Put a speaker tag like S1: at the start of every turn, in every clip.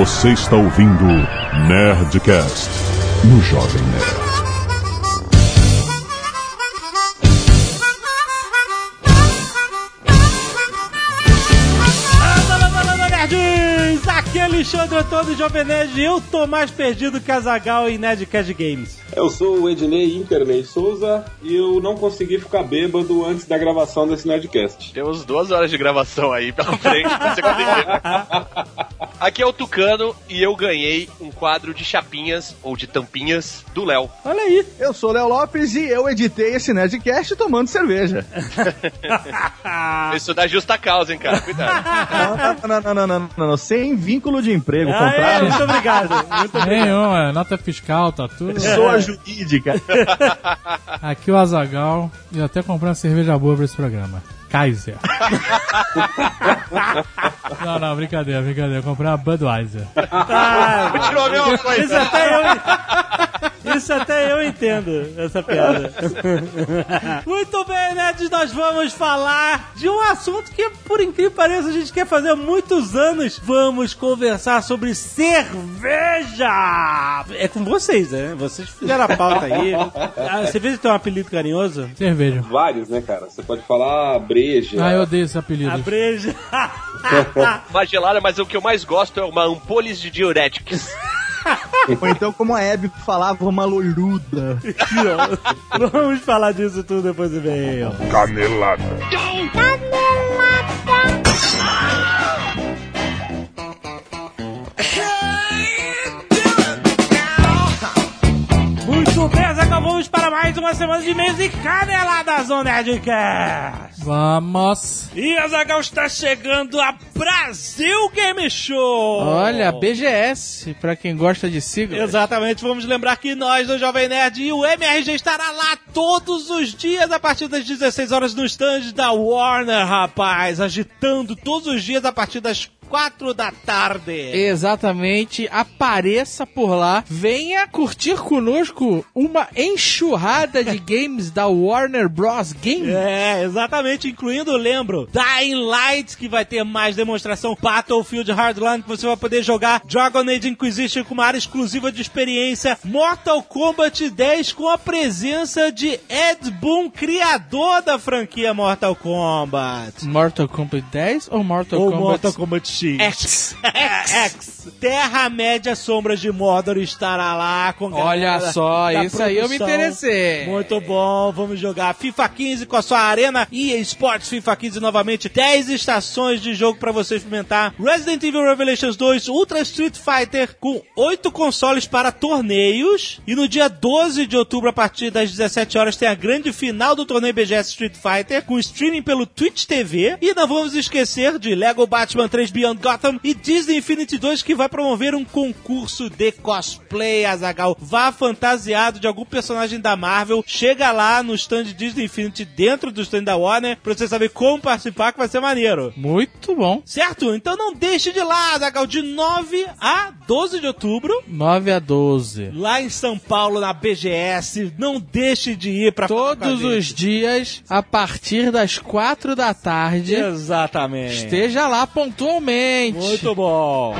S1: Você está ouvindo Nerdcast no Jovem Nerd.
S2: É Alexandre Antônio Jovem Nerd eu tô mais perdido que a Zagal em Nerdcast Games.
S3: Eu sou o Ednei Internei Souza e eu não consegui ficar bêbado antes da gravação desse Nerdcast.
S4: Temos duas horas de gravação aí pela frente pra você conseguir. Aqui é o Tucano e eu ganhei um quadro de chapinhas ou de tampinhas do Léo.
S2: Olha aí.
S5: Eu sou o Léo Lopes e eu editei esse Nerdcast tomando cerveja.
S4: Isso dá justa causa, hein, cara? Cuidado.
S5: Não, não, não, não, não, não, não, sem vínculo de emprego,
S2: Ah, é,
S5: contrato.
S2: muito obrigado. Muito obrigado.
S6: Nenhum, é nota fiscal, tá tudo.
S5: Pessoa jurídica.
S6: Aqui o Azagal e eu até comprei uma cerveja boa pra esse programa. Kaiser. não, não, brincadeira, brincadeira. Eu comprei uma Budweiser.
S2: Ah,
S4: Continua a mesma
S2: isso
S4: coisa.
S2: até eu. Isso até eu entendo, essa piada. Muito bem, nerds, nós vamos falar de um assunto que, por incrível que pareça, a gente quer fazer há muitos anos. Vamos conversar sobre cerveja! É com vocês, né? Vocês fizeram a pauta aí. A cerveja tem um apelido carinhoso?
S6: Cerveja.
S3: Vários, né, cara? Você pode falar breja.
S6: Ah, eu odeio esse apelido.
S2: A breja.
S4: Uma gelada, mas o que eu mais gosto é uma ampoles de diuretics.
S5: Ou então, como a Hebe falava, uma loiruda.
S2: Vamos falar disso tudo depois do e-mail.
S1: Canelada.
S2: Muito Para mais uma semana de e-mails e caneladas no Nerdcast.
S6: Vamos.
S2: E a Zagal está chegando a Brasil Game Show.
S7: Olha, BGS, pra quem gosta de sigla.
S2: Exatamente, vamos lembrar que nós do Jovem Nerd e o MRG estará lá todos os dias a partir das 16 horas no stand da Warner, rapaz, agitando todos os dias a partir das 4 da tarde.
S7: Exatamente, apareça por lá, venha curtir conosco uma enxurrada de games da Warner Bros. Game.
S2: É, exatamente, incluindo, lembro, Dying Light, que vai ter mais demonstração, Battlefield Hardline, que você vai poder jogar, Dragon Age Inquisition com uma área exclusiva de experiência, Mortal Kombat 10 com a presença de Ed Boon, criador da franquia Mortal Kombat.
S7: Mortal Kombat 10 ou Mortal
S2: Ou
S7: Kombat
S2: Mortal Kombat X.
S7: X?
S2: X. Terra-média Sombras de Mordor estará lá com
S7: Olha só, isso aí eu me
S2: produção.
S7: interessei.
S2: Muito bom, vamos jogar FIFA 15 com a sua arena e Esports FIFA 15 novamente. 10 estações de jogo pra você experimentar. Resident Evil Revelations 2, Ultra Street Fighter com 8 consoles para torneios. E no dia 12 de outubro, a partir das 17 horas, tem a grande final do torneio BGS Street Fighter com streaming pelo Twitch TV. E não vamos esquecer de Lego Batman 3 Beyond Gotham e Disney Infinity 2 que vai promover um concurso de cosplay, Azagal. Vá fantasiado de algum personagem da Marvel, chega lá no stand Disney Infinity dentro do stand da Warner pra você saber como participar que vai ser maneiro.
S7: Muito bom.
S2: Certo? Então não deixe de lá, Azagal, de 9 a 12 de outubro.
S7: 9 a 12.
S2: Lá em São Paulo, na BGS, não deixe de ir pra
S7: Todos os dias, a partir das 4 da tarde.
S2: Exatamente.
S7: Esteja lá pontualmente.
S2: Muito bom.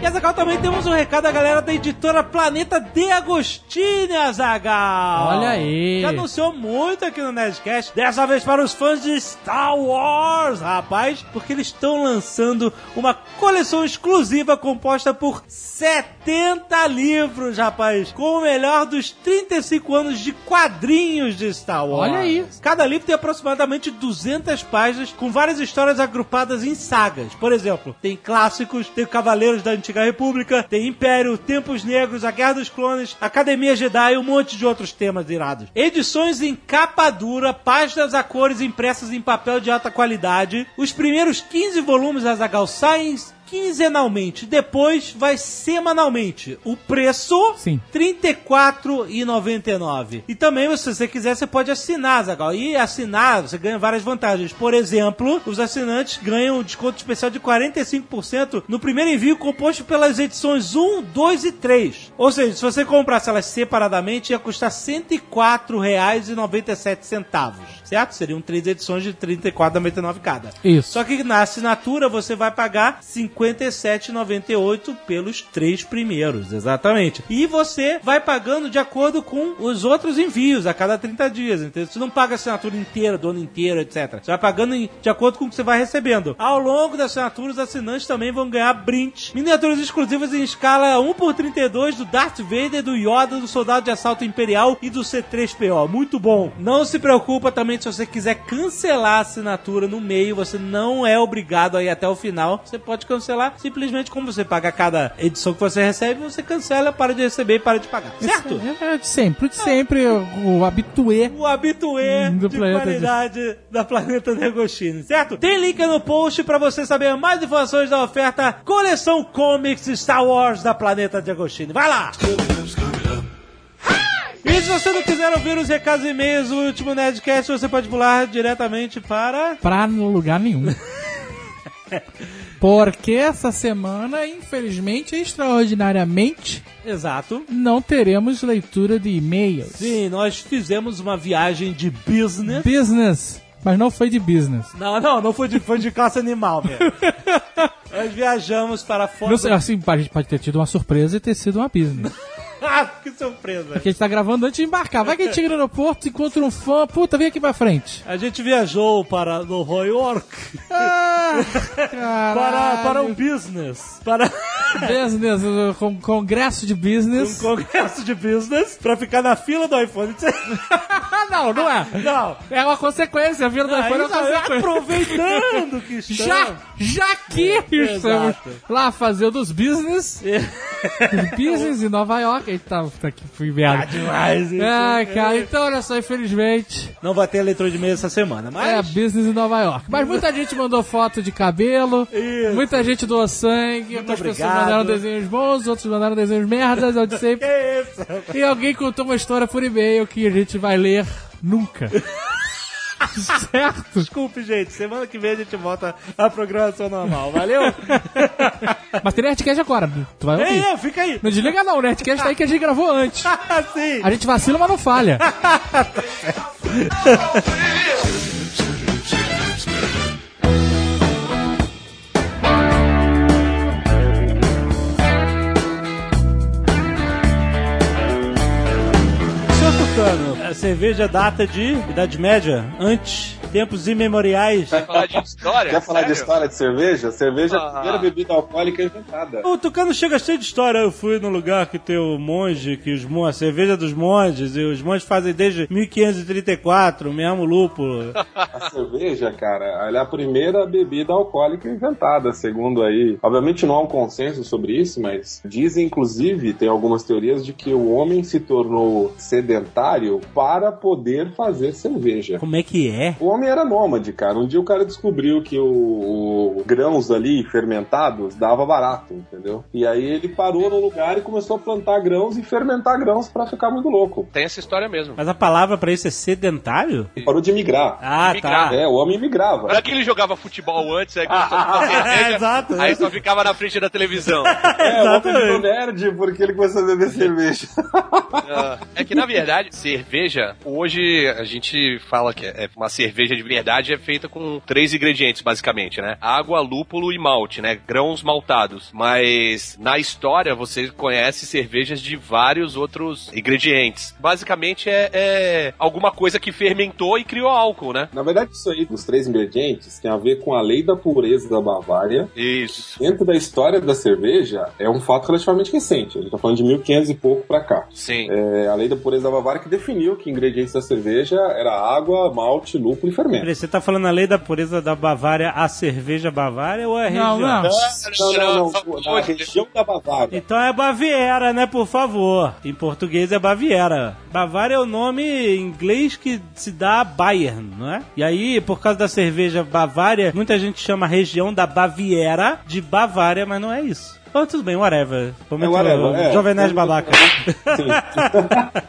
S2: E Azagal também temos um recado da galera da editora Planeta de Agostini, Azagal.
S6: Olha aí.
S2: Já anunciou muito aqui no Nerdcast. Dessa vez para os fãs de Star Wars, rapaz, porque eles estão lançando uma coleção exclusiva composta por 70 livros, rapaz, com o melhor dos 35 anos de quadrinhos de Star Wars.
S6: Olha aí.
S2: Cada livro tem aproximadamente 200 páginas, com várias histórias agrupadas em sagas. Por exemplo, tem clássicos, tem Cavaleiros da Antiga República, tem Império, Tempos Negros, A Guerra dos Clones, Academia Jedi e um monte de outros temas irados. Edições em capa dura, páginas a cores impressas em papel de alta qualidade. Os primeiros 15 volumes da Zagal saem quinzenalmente, depois vai semanalmente. O preço
S6: Sim.
S2: R$ 34,99. E também, se você quiser, você pode assinar, Zagal. E assinar, você ganha várias vantagens. Por exemplo, os assinantes ganham um desconto especial de 45% no primeiro envio composto pelas edições 1, 2 e 3. Ou seja, se você comprasse elas separadamente, ia custar R$ 104,97. Certo? Seriam três edições de R$ 34,99 cada.
S6: Isso.
S2: Só que na assinatura você vai pagar R$ 57,98 pelos três primeiros, exatamente. E você vai pagando de acordo com os outros envios a cada 30 dias, entendeu? Você não paga a assinatura inteira, do ano inteiro, etc. Você vai pagando de acordo com o que você vai recebendo. Ao longo da assinatura, os assinantes também vão ganhar brindes, miniaturas exclusivas em escala 1 por 32 do Darth Vader, do Yoda, do Soldado de Assalto Imperial e do C3PO. Muito bom. Não se preocupa também se você quiser cancelar a assinatura no meio, você não é obrigado a ir até o final. Você pode cancelar simplesmente como você paga cada edição que você recebe, você cancela, para de receber e para de pagar. Certo?
S6: É, de sempre, de sempre, o, o habituê.
S2: O habituê
S6: Do
S2: de qualidade da Planeta Negostini, certo? Tem link no post pra você saber mais informações da oferta Coleção Comics Star Wars da Planeta Negostini. Vai lá! E se você não quiser ouvir os recados e e-mails do último Nerdcast, você pode pular diretamente para...
S6: Pra no lugar nenhum. Porque essa semana, infelizmente, extraordinariamente,
S2: Exato.
S6: não teremos leitura de e-mails.
S2: Sim, nós fizemos uma viagem de business.
S6: Business. Mas não foi de business.
S2: Não, não, não foi de, foi de caça animal mesmo. nós viajamos para fora...
S6: Não sei, assim, a gente pode ter tido uma surpresa e ter sido uma business.
S2: Ah, que surpresa.
S6: Porque a gente tá gravando antes de embarcar. Vai que a gente chega no aeroporto, encontra um fã, puta, vem aqui pra frente.
S2: A gente viajou para Nova York
S6: Ah,
S2: para, para um
S6: um
S2: business, para
S6: business, um con- congresso de
S2: um
S6: business.
S2: congresso de business, para ficar na fila do iPhone.
S6: Não, não é.
S2: Não,
S6: É uma consequência, a vida do iPhone é uma consequência.
S2: aproveitando que estamos.
S6: Já, já que estamos
S2: Exato.
S6: lá fazendo os business, os business em Nova York. Eita, puta que fui merda.
S2: demais isso.
S6: Ai, cara, então olha só, infelizmente,
S2: Não vai ter leitura de mês essa semana, mas...
S6: é business em Nova York. Mas muita gente mandou foto de cabelo,
S2: Isso.
S6: muita gente doou sangue, algumas pessoas
S2: obrigado.
S6: mandaram desenhos bons, outros mandaram desenhos merdas, eu disse
S2: Que isso?
S6: E alguém contou uma história por e-mail que a gente vai ler nunca. certo?
S2: Desculpe, gente. Semana que vem a gente volta à programação normal. Valeu?
S6: Mas tem Nerdcast agora, tu vai ouvir.
S2: Ei, ei, fica aí.
S6: Não desliga não, o Nerdcast tá aí que a gente gravou antes.
S2: Sim.
S6: A gente vacila, mas não falha.
S2: A cerveja data de Idade Média, antes, tempos imemoriais.
S4: Vai falar de história?
S3: Quer falar de
S4: Sério?
S3: história de cerveja? Cerveja é a
S4: Ah.
S3: primeira bebida alcoólica inventada.
S2: O Tucano chega cheio de história. Eu fui no lugar que tem o monge, que os mon- a cerveja dos monges, e os monges fazem desde 1534, o mesmo lúpulo.
S3: A cerveja, cara, ela é a primeira bebida alcoólica inventada, segundo aí. Obviamente não há um consenso sobre isso, mas dizem, inclusive, tem algumas teorias de que o homem se tornou sedentário para poder fazer cerveja.
S2: Como é que é?
S3: O homem era nômade, cara. Um dia o cara descobriu que o, o grãos ali fermentados dava barato, entendeu? E aí ele parou no lugar e começou a plantar grãos e fermentar grãos pra ficar muito louco.
S4: Tem essa história mesmo.
S2: Mas a palavra pra isso é sedentário?
S3: E parou de migrar.
S2: Ah,
S4: Migrar.
S2: tá.
S3: É, o homem migrava.
S4: Olha que ele jogava futebol antes, aí começou a tomar cerveja,
S2: Exato.
S4: aí só ficava na frente da televisão.
S3: É, o homem
S2: Exatamente.
S3: nerd porque ele começou a beber cerveja.
S4: É que na verdade, cerveja, hoje a gente fala que é uma cerveja de verdade é feita com três ingredientes, basicamente, né? Água, lúpulo e malte, né? Grãos maltados. Mas na história você conhece cervejas de vários outros ingredientes. Basicamente é, é alguma coisa que fermentou e criou álcool, né?
S3: Na verdade, isso aí dos três ingredientes tem a ver com a lei da pureza da Bavária.
S4: Isso.
S3: Dentro da história da cerveja, é um fato relativamente recente. A gente tá falando de 1500 e pouco pra cá.
S4: Sim.
S3: É a lei da pureza da Bavária que definiu que ingredientes da cerveja era água, malte, lúpulo e fermento.
S2: Peraí, Você tá falando a lei da pureza da Bavária, a cerveja Bavária ou é a
S6: Não,
S2: região?
S6: não.
S3: Não, não, não. Na região da Bavária.
S2: Então é Baviera, né? Por favor. Em português é Baviera. Bavária é o nome em inglês que se dá a Bayern, não é? E aí, por causa da cerveja Bavária, muita gente chama a região da Baviera de Bavária, mas não é isso. Oh, tudo bem, whatever. Momento
S3: É, whatever, é.
S2: Jovem Nerd babaca.
S3: Sim.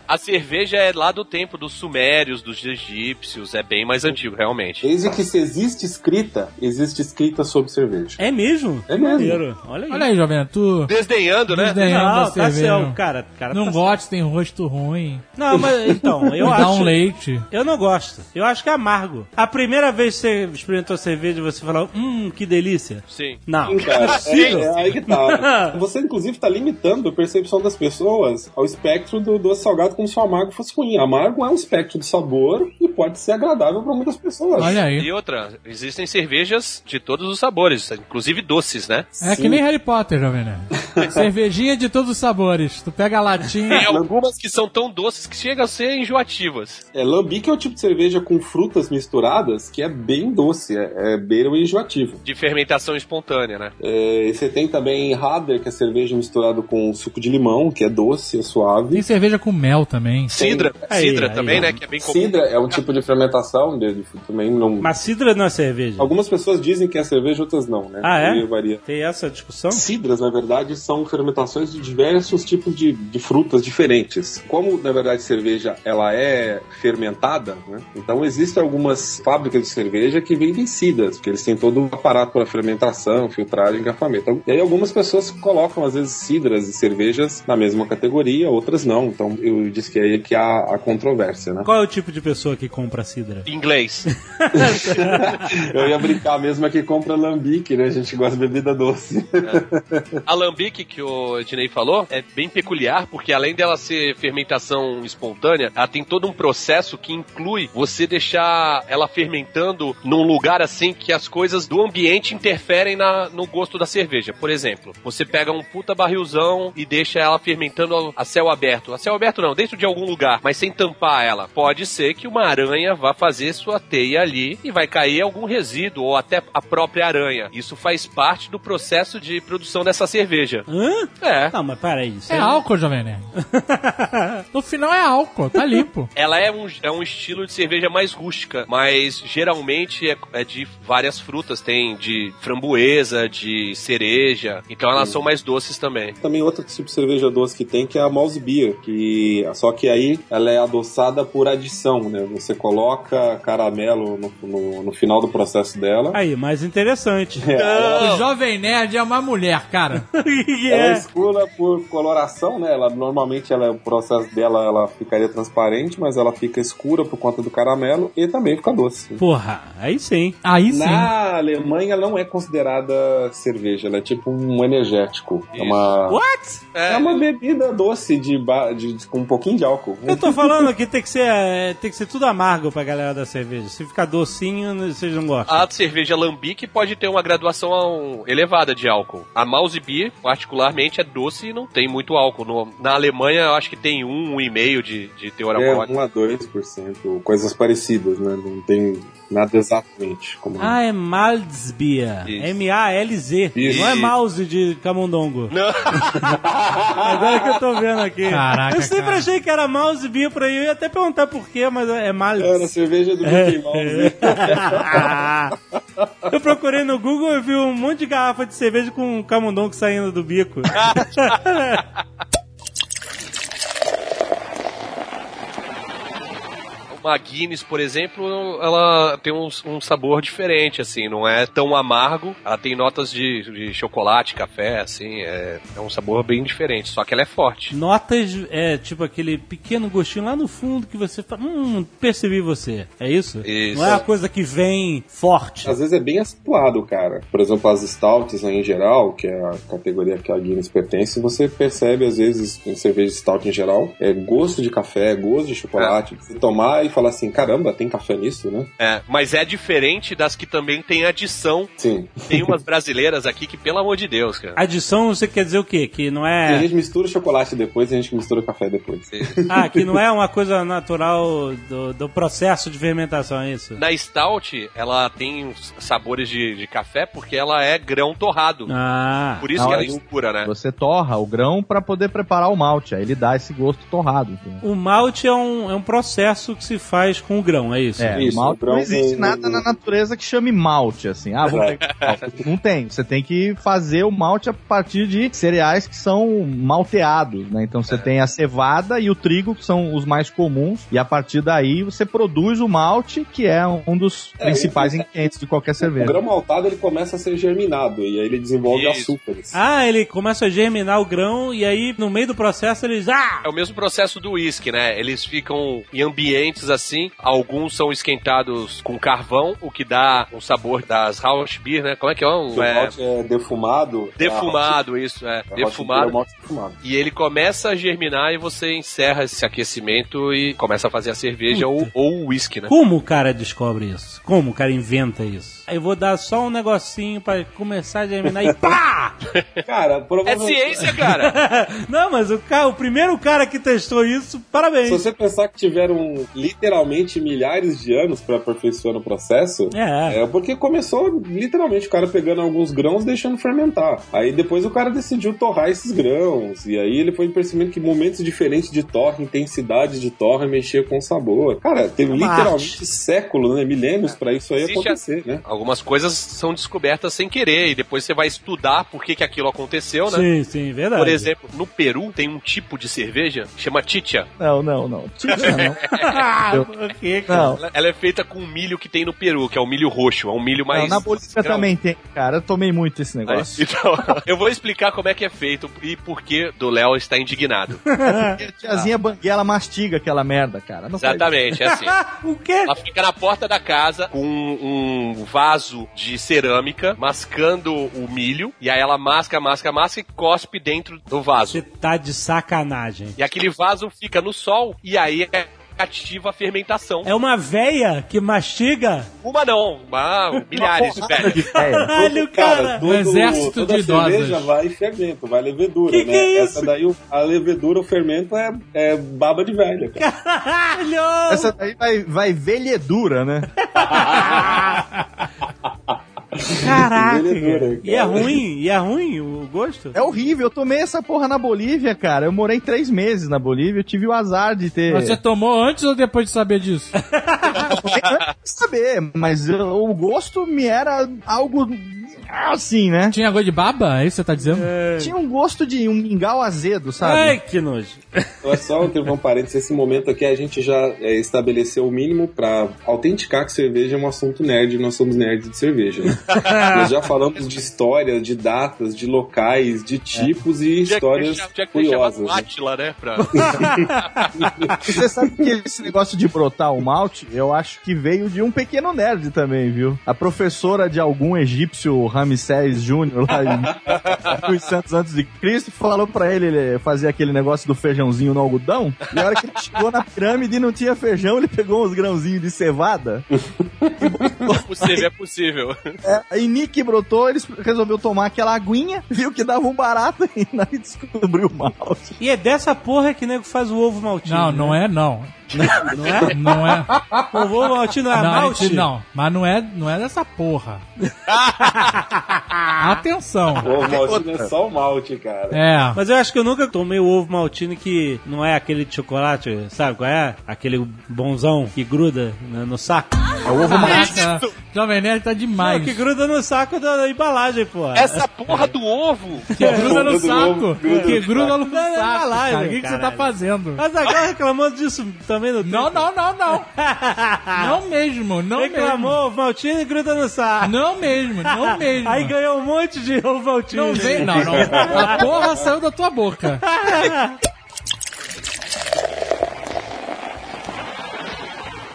S4: A cerveja é lá do tempo dos sumérios, dos egípcios, é bem mais antigo, realmente.
S3: Desde que se existe escrita, existe escrita sobre cerveja.
S2: É mesmo?
S3: É mesmo.
S2: Maneiro. Olha aí.
S6: Olha aí, Jovem, tu
S4: Desdenhando, né?
S6: desdenhando
S2: Não,
S6: da
S2: tá
S6: cerveja.
S2: cara. cara
S6: Não
S2: tá
S6: gosta, tem rosto ruim.
S2: Não, mas então, eu acho.
S6: dá um leite.
S2: Eu não gosto. Eu acho que é amargo. A primeira vez que você experimentou cerveja, você falou, hum, que delícia.
S4: Sim.
S2: Não.
S3: Sim, cara. É,
S2: Sim.
S3: é aí que tá. Você, inclusive, tá limitando a percepção das pessoas ao espectro do doce salgado como se o amargo fosse ruim. Amargo é um espectro de sabor e pode ser agradável para muitas pessoas.
S6: Olha aí.
S4: E outra, existem cervejas de todos os sabores, inclusive doces, né?
S6: É que nem Harry Potter, Jovem Nerd. Cervejinha de todos os sabores. Tu pega a
S4: Tem
S6: latinha.
S4: algumas que são tão doces que chegam a ser enjoativas.
S3: É, lambique é o tipo de cerveja com frutas misturadas que é bem doce, é, é beira o enjoativo.
S4: De fermentação espontânea, né?
S3: É, e você tem também Radler, que é cerveja misturada com suco de limão, que é doce, é suave.
S6: Tem cerveja com mel também.
S4: Cidra,
S2: Aí,
S4: cidra
S2: aí,
S4: também,
S2: ó.
S4: né? Que é bem comum.
S3: Cidra é um tipo de fermentação, de, de- também não...
S2: Mas cidra não é cerveja.
S3: Algumas pessoas dizem que é cerveja, outras não, né?
S2: Ah, é?
S3: Aí varia.
S2: Tem essa discussão?
S3: Cidras, na verdade, são fermentações de diversos tipos de, de frutas diferentes. Como, na verdade, cerveja ela é fermentada, né? então existem algumas fábricas de cerveja que vendem cidras, porque eles têm todo um aparato para fermentação, filtragem, engarrafamento. Então, e aí algumas pessoas colocam, às vezes, cidras e cervejas na mesma categoria, outras não. Então eu disse que é aí que há a controvérsia, né?
S2: Qual é o tipo de pessoa que compra cidra?
S4: Inglês.
S3: Eu ia brincar mesmo é que compra lambique, né? A gente gosta de bebida doce.
S4: A lambique que o Ednei falou é bem peculiar, porque além dela ser fermentação espontânea, ela tem todo um processo que inclui você deixar ela fermentando num lugar assim que as coisas do ambiente interferem na- no gosto da cerveja. Por exemplo, você pega um puta barrilzão e deixa ela fermentando a céu aberto. A céu aberto não, dentro de algum lugar, mas sem tampar ela. Pode ser que uma aranha vá fazer sua teia ali e vai cair algum resíduo ou até a própria aranha. Isso faz parte do processo de produção dessa cerveja.
S2: Hã?
S4: É.
S2: Não, mas peraí. Isso
S6: É álcool, Jovem Nerd. No final é álcool, tá limpo.
S4: Ela é um, é um estilo de cerveja mais rústica, mas geralmente é, é de várias frutas. Tem de framboesa, de cereja. Então elas são mais doces também.
S3: Também outro tipo de cerveja doce que tem que é a Mouse Beer, que só que aí ela é adoçada por adição, né? Você coloca caramelo no, no, no final do processo dela.
S2: Aí, mais interessante.
S6: O Jovem Nerd é uma mulher, cara.
S2: que
S3: Ela é
S2: é?
S3: escura por coloração, né? Ela normalmente ela, o processo dela ela ficaria transparente, mas ela fica escura por conta do caramelo e também fica doce.
S2: Porra, aí sim.
S6: Aí sim.
S3: Na Alemanha não é considerada cerveja, ela é tipo um energético. É uma,
S2: What?
S3: é uma bebida doce de, ba- de- de- com um pouquinho de álcool.
S2: Eu tô falando que tem que ser, é, tem que ser tudo amargo pra galera da cerveja. Se ficar docinho, vocês não gostam.
S4: A cerveja lambique pode ter uma graduação elevada de álcool. A Mouse Beer, particularmente, é doce e não tem muito álcool. No- na Alemanha, eu acho que tem um, um e meio de, de teor
S3: É,
S4: alcoólico.
S3: 1 a 2%, coisas parecidas, né? Não tem nada exatamente como.
S2: Ah, é Malzbier.
S4: Isso.
S2: M-A-L-Z.
S3: Isso.
S2: Não é mouse de camundongo.
S4: Não.
S2: Agora que eu tô vendo aqui.
S6: Caraca,
S2: eu sempre
S6: cara.
S2: achei que era mouse beer por aí. Eu ia até perguntar por quê, mas é Malz.
S3: É, na cerveja do Mickey Mouse.
S2: eu procurei no Google e vi um monte de garrafa de cerveja com um camundongo saindo do bico.
S4: Uma Guinness, por exemplo, ela tem um, um sabor diferente, assim, não é tão amargo. Ela tem notas de, de chocolate, café, assim, é, é um sabor bem diferente, só que ela é forte.
S2: Notas é tipo aquele pequeno gostinho lá no fundo que você fala, hum, percebi você. É isso?
S4: Isso.
S2: Não é a coisa que vem forte.
S3: Às vezes é bem acentuado, cara. Por exemplo, as stouts né, em geral, que é a categoria que a Guinness pertence, você percebe às vezes em cerveja stout em geral, é gosto de café, gosto de chocolate. Você tomar e falar assim, caramba, tem café nisso, né?
S4: É, mas é diferente das que também tem adição.
S3: Sim.
S4: Tem umas brasileiras aqui que, pelo amor de Deus, cara.
S2: Adição, você quer dizer o quê? Que não
S3: A
S2: é.
S3: gente mistura chocolate depois e a gente mistura café depois.
S2: Ah, que não é uma coisa natural do, do processo de fermentação, é isso?
S4: Na Stout, ela tem uns sabores de, de café porque ela é grão torrado.
S2: Ah.
S4: Por isso que ela é escura, né?
S5: Você torra o grão pra poder preparar o malte. Aí ele dá esse gosto torrado. entendeu?
S2: O malte é um, é um processo que se faz com o grão, é isso?
S5: É,
S3: Isso,
S5: malte
S3: o grão
S5: não existe
S3: com-
S5: nada na natureza que chame malte, assim. Ah, vamos. Não tem. Você tem que fazer o malte a partir de cereais que são malteados, né? Então você tem a cevada e o trigo, que são os mais comuns, e a partir daí você produz o malte, que é um dos
S3: É,
S5: principais
S3: ele-
S5: ingredientes de qualquer
S3: O
S5: cerveja.
S3: grão maltado ele começa a ser germinado e aí ele desenvolve
S4: Isso.
S3: açúcares.
S2: Ah, ele começa a germinar o grão e aí no meio do processo eles. Ah!
S4: É o mesmo processo do uísque, né? Eles ficam em ambientes assim, alguns são esquentados com carvão, o que dá um sabor das Rausch Beer, né? Como é que é? Um,
S3: O
S4: é,
S3: malte é defumado.
S4: defumado, isso, é.
S3: Beer é
S4: Defumado.
S3: malte defumado.
S4: E ele começa a germinar e você encerra esse aquecimento e começa a fazer a cerveja ou, ou o uísque, né?
S2: Como o cara descobre isso? Como o cara inventa isso? Eu vou dar só um negocinho pra começar a germinar e pá!
S3: Cara,
S4: É
S3: provavelmente.
S4: ciência, cara!
S2: Não, mas o, cara, o primeiro cara que testou isso, parabéns.
S3: Se você pensar que tiveram literalmente milhares de anos pra aperfeiçoar o processo,
S2: É.
S3: é porque começou literalmente o cara pegando alguns grãos e deixando fermentar. Aí depois o cara decidiu torrar esses grãos. E aí ele foi percebendo que momentos diferentes de torre, intensidade de torre mexia com o sabor. Cara, teve
S2: É uma
S3: literalmente
S2: arte.
S3: séculos, né? Milênios pra isso aí
S4: Existe
S3: acontecer, né?
S4: Algumas coisas são descobertas sem querer e depois você vai estudar por que, que aquilo aconteceu, né?
S2: Sim, sim, verdade.
S4: Por exemplo, no Peru tem um tipo de cerveja que chama chicha.
S5: Não, não, não. Tira, não.
S2: Por quê, cara?
S5: Não.
S4: Ela- é feita com o milho que tem no Peru, que é o milho roxo, é um milho mais.
S5: Não, na Bolívia
S4: grão.
S5: também tem, cara. Eu tomei muito esse negócio.
S4: Então, eu vou explicar como é que é feito e por que do Léo está indignado.
S5: A tiazinha banguela mastiga aquela merda, cara. Não faz
S4: Exatamente, é assim.
S2: o quê?
S4: Ela fica na porta da casa com um vaso de cerâmica, mascando o milho, e aí ela masca, masca, masca e cospe dentro do vaso.
S2: Você tá de sacanagem.
S4: E aquele vaso fica no sol, e aí é ativa a fermentação.
S2: É uma véia que mastiga?
S4: Uma não, uma, milhares de
S5: porrada de
S4: velhos.
S5: véia.
S2: Caralho, cara.
S6: Um exército de idosas.
S3: cerveja vai fermento, vai levedura,
S2: Que
S3: né?
S2: que é
S3: Essa daí, o- a levedura, o fermento é, é baba de velha, cara.
S2: Caralho!
S5: Essa daí vai, vai velhedura, né?
S2: Caraca! Cara. E é ruim? E é ruim o gosto?
S5: É horrível. Eu tomei essa porra na Bolívia, cara. Eu morei três meses na Bolívia. Eu tive o azar de ter.
S6: Você tomou antes ou depois de saber disso?
S5: tomei antes de saber, mas eu- o gosto me era algo assim, né?
S6: Tinha gosto de baba? É isso que você tá dizendo?
S5: Tinha um gosto de um mingau azedo, sabe?
S2: Ai, que nojo.
S3: Olha só, teve um parênteses, esse momento aqui a gente já é, estabeleceu o mínimo pra autenticar que cerveja é um assunto nerd, nós somos nerds de cerveja, né? Nós já falamos de história, de datas, de locais, de tipos e
S4: Tinha que
S3: histórias
S4: tinha que chamado
S3: curiosas. né?
S4: Átila, né? Pra...
S5: E Você sabe que esse negócio de brotar o malte, eu acho que veio de um pequeno nerd também, viu? A professora de algum egípcio Ramsés Júnior lá em 1800 antes de Cristo falou pra ele, ele fazer aquele negócio do feijãozinho no algodão. E a hora que ele chegou na pirâmide e não tinha feijão, ele pegou uns grãozinhos de cevada.
S4: É possível, é possível.
S5: É, aí Nick brotou, ele resolveu tomar aquela aguinha, viu que dava um barato e aí descobriu o malte.
S2: E é dessa porra que nego faz o ovo maltino.
S6: Não, não
S2: né?
S6: é não.
S2: Não é?
S6: Não é.
S2: O ovo maltino é
S6: Não,
S2: malte?
S6: gente- não, mas não é, não é dessa porra. Atenção.
S3: O maltine é só o malte, cara.
S6: É.
S2: Mas eu acho que eu nunca tomei o ovo maltine que não é aquele de chocolate, sabe qual é? Aquele bonzão que gruda no, no saco.
S5: É o ovo.
S6: Caraca, Jovem Nerd tá demais.
S2: Não, que gruda no saco da, da embalagem, pô.
S4: Essa porra do ovo!
S6: Que gruda no
S3: Gruda no
S6: saco.
S3: ovo, gruda
S6: Que gruda no
S2: Não, não,
S6: saco.
S2: embalagem,
S6: cara. O que, que você tá fazendo?
S2: Mas agora reclamando disso também no
S6: Não, não, não, não. Não mesmo, não
S2: Reclamou, ovo maltine e gruda no saco.
S6: mesmo. Não mesmo, não mesmo.
S2: Aí ganhou um monte de ovo maltine.
S6: Não vem, não, não. A porra saiu da tua boca.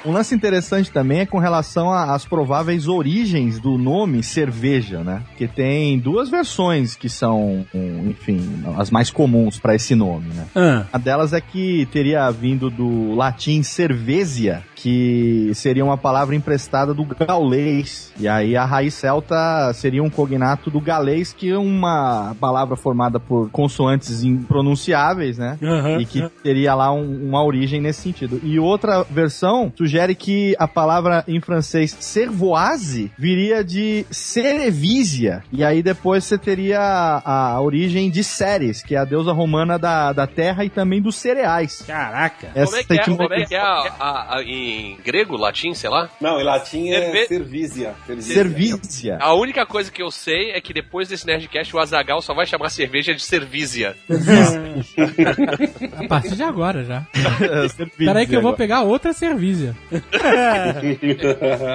S5: Um lance interessante também é com relação a- às prováveis origens do nome cerveja, né? Que tem duas versões que são, enfim, as mais comuns para esse nome, né?
S2: Ah,
S5: Uma delas é que teria vindo do latim cervesia, que seria uma palavra emprestada do gaulês. E aí a raiz celta seria um cognato do galês, que é uma palavra formada por consoantes impronunciáveis, né?
S2: Aham.
S5: E que teria lá um- uma origem nesse sentido. E outra versão sugere que a palavra em francês cervoise viria de cerevisia. E aí depois você teria a, a origem de Ceres, que é a deusa romana da, da terra e também dos cereais.
S2: Caraca.
S4: Como é que é, como é, que é a, a- a- em, em grego, latim, sei lá?
S3: Não, em latim é
S4: Cerve-
S3: cervísia.
S5: Servícia.
S4: A única coisa que eu sei é que depois desse Nerdcast o Azagal só vai chamar cerveja de cervísia.
S6: A partir de agora já. Peraí que eu vou pegar outra.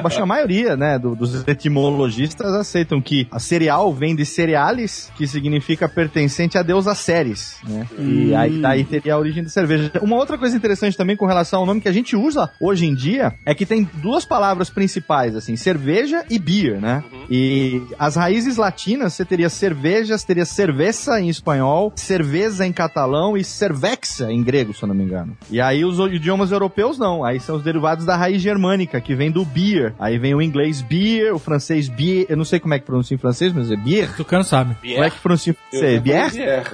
S5: Mas a maioria, né, do- dos etimologistas aceitam que a cereal vem de cerealis, que significa pertencente a Deus a Ceres, né? E aí daí teria a origem da cerveja. Uma outra coisa interessante também com relação ao nome que a gente usa hoje em dia é que tem duas palavras principais, assim, cerveja e beer, né? E as raízes latinas, você teria cervejas, teria cerveza em espanhol, cerveza em catalão e cervexa em grego, se eu não me engano. E aí os idiomas europeus não, aí são os derivados da raiz germânica, que vem do beer. Aí vem o inglês beer, o francês beer, eu não sei como é que pronuncia em francês, mas é beer.
S6: Tucano sabe.
S5: Como é que pronuncia em francês? bière,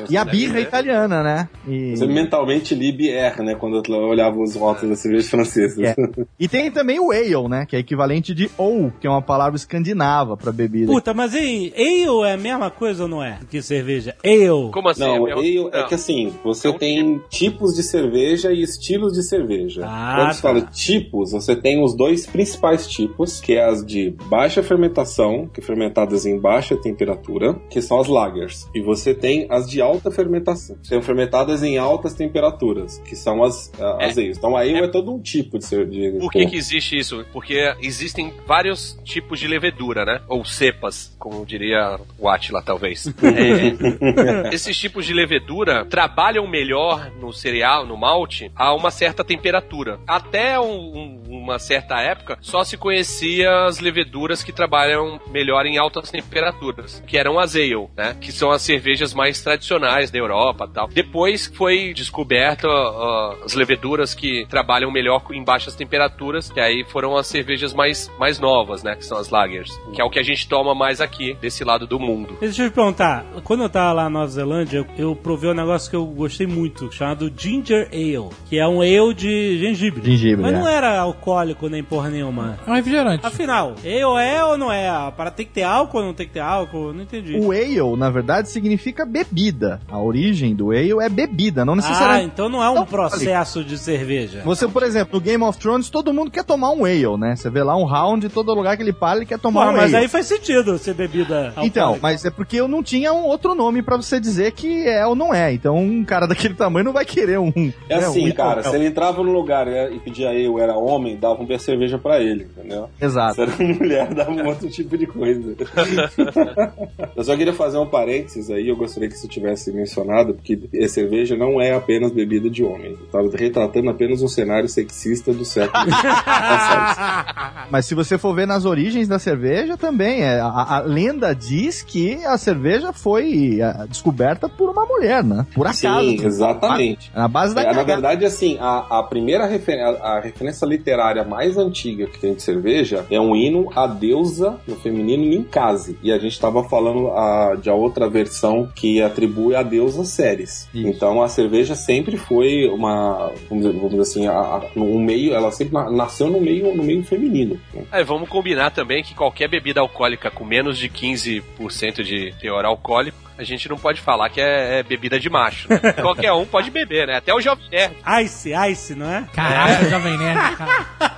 S5: E a birra é italiana, né? E...
S3: Você mentalmente li bière, né? Quando eu olhava os rótulos das cervejas francesas.
S5: É. E tem também o ale, né? Que é equivalente de ou, que é uma palavra escandinava pra bebida.
S2: Puta, mas e ale é a mesma coisa ou não é? Que cerveja? Ale.
S4: Como assim?
S3: Não,
S4: É-
S3: ale é
S4: não.
S3: que assim, você
S4: É um
S3: tem tipos de cerveja e estilos de cerveja.
S2: Ah,
S3: Quando você
S2: tá.
S3: fala tipos, você tem os dois principais tipos, que é as de baixa fermentação, que fermentadas em baixa temperatura, que são as lagers. E você tem as de alta fermentação, que são fermentadas em altas temperaturas, que são as, a- as ales. Então a ale é. todo um tipo de cerveja.
S4: Por que, que existe isso? Porque existem vários tipos de levedura, né? Ou cepas, como diria o Atila, talvez. É, esses tipos de levedura trabalham melhor no cereal, no malte, a uma certa temperatura. Até um- um- uma certa época, só se conhecia as leveduras que trabalham melhor em altas temperaturas, que eram as ale, né? Que são as cervejas mais tradicionais da Europa tal. Depois foi descoberta ó, as leveduras que trabalham melhor em baixas temperaturas, que aí foram as cervejas mais, mais novas, né? Que são as lagers, que é o que a gente toma mais aqui, desse lado do mundo.
S2: Deixa eu te perguntar, quando eu tava lá na Nova Zelândia, eu, eu provei um negócio que eu gostei muito, chamado Ginger Ale, que é um ale de gengibre.
S5: Gengibre,
S2: Mas
S5: é.
S2: não era alcoólico nem porra nenhuma.
S6: É um refrigerante.
S2: Afinal, ale é ou não é? Para tem que ter álcool ou não tem que ter álcool? Não entendi.
S5: O ale, na verdade, significa bebida. A origem do ale é bebida, não
S2: Ah,
S5: necessariamente.
S2: então não é um
S5: Não,
S2: processo de cerveja.
S5: Você, por exemplo, no Game of Thrones, todo mundo quer tomar um ale, né? Você vê lá um round, todo lugar que ele para, ele quer tomar
S2: Porra,
S5: um
S2: mas
S5: ale.
S2: aí faz sentido ser bebida
S5: Então,
S2: alcoólica.
S5: mas é porque eu não tinha um outro nome pra você dizer que é ou não é. Então, um cara daquele tamanho não vai querer um.
S3: É
S5: né,
S3: assim,
S5: um
S3: cara, se ele entrava no lugar e pedia ale, era homem, dava um cerveja pra ele, entendeu?
S5: Exato.
S3: Se era mulher, dava um outro tipo de coisa. eu só queria fazer um parênteses aí, eu gostaria que você tivesse mencionado, porque a cerveja não é apenas bebida de homem. Eu tava retratando apenas um cenário sexista do passado.
S5: Mas se você for ver nas origens da cerveja também, é, a, a lenda diz que a cerveja foi é, descoberta por uma mulher, né? Por acaso.
S3: Sim, exatamente.
S5: Na base da
S3: É, na verdade, assim, a, a primeira refer a, a referência literária mais antiga que tem de cerveja é um hino à deusa no feminino Ninkasi. E a gente estava falando a, de a outra versão que atribui a deusa Ceres.
S5: Isso.
S3: Então a cerveja sempre foi uma, vamos dizer, assim, a, a, um meio, ela sempre na- nasceu no meio, no meio feminino. né?
S4: É, vamos combinar também que qualquer bebida alcoólica com menos de 15% de teor alcoólico, a gente não pode falar que é, é bebida de macho. né? Qualquer um pode beber, né? Até o Jovem Nerd.
S2: Ice, Ice, não é?
S6: Caraca, Jovem Nerd. cara.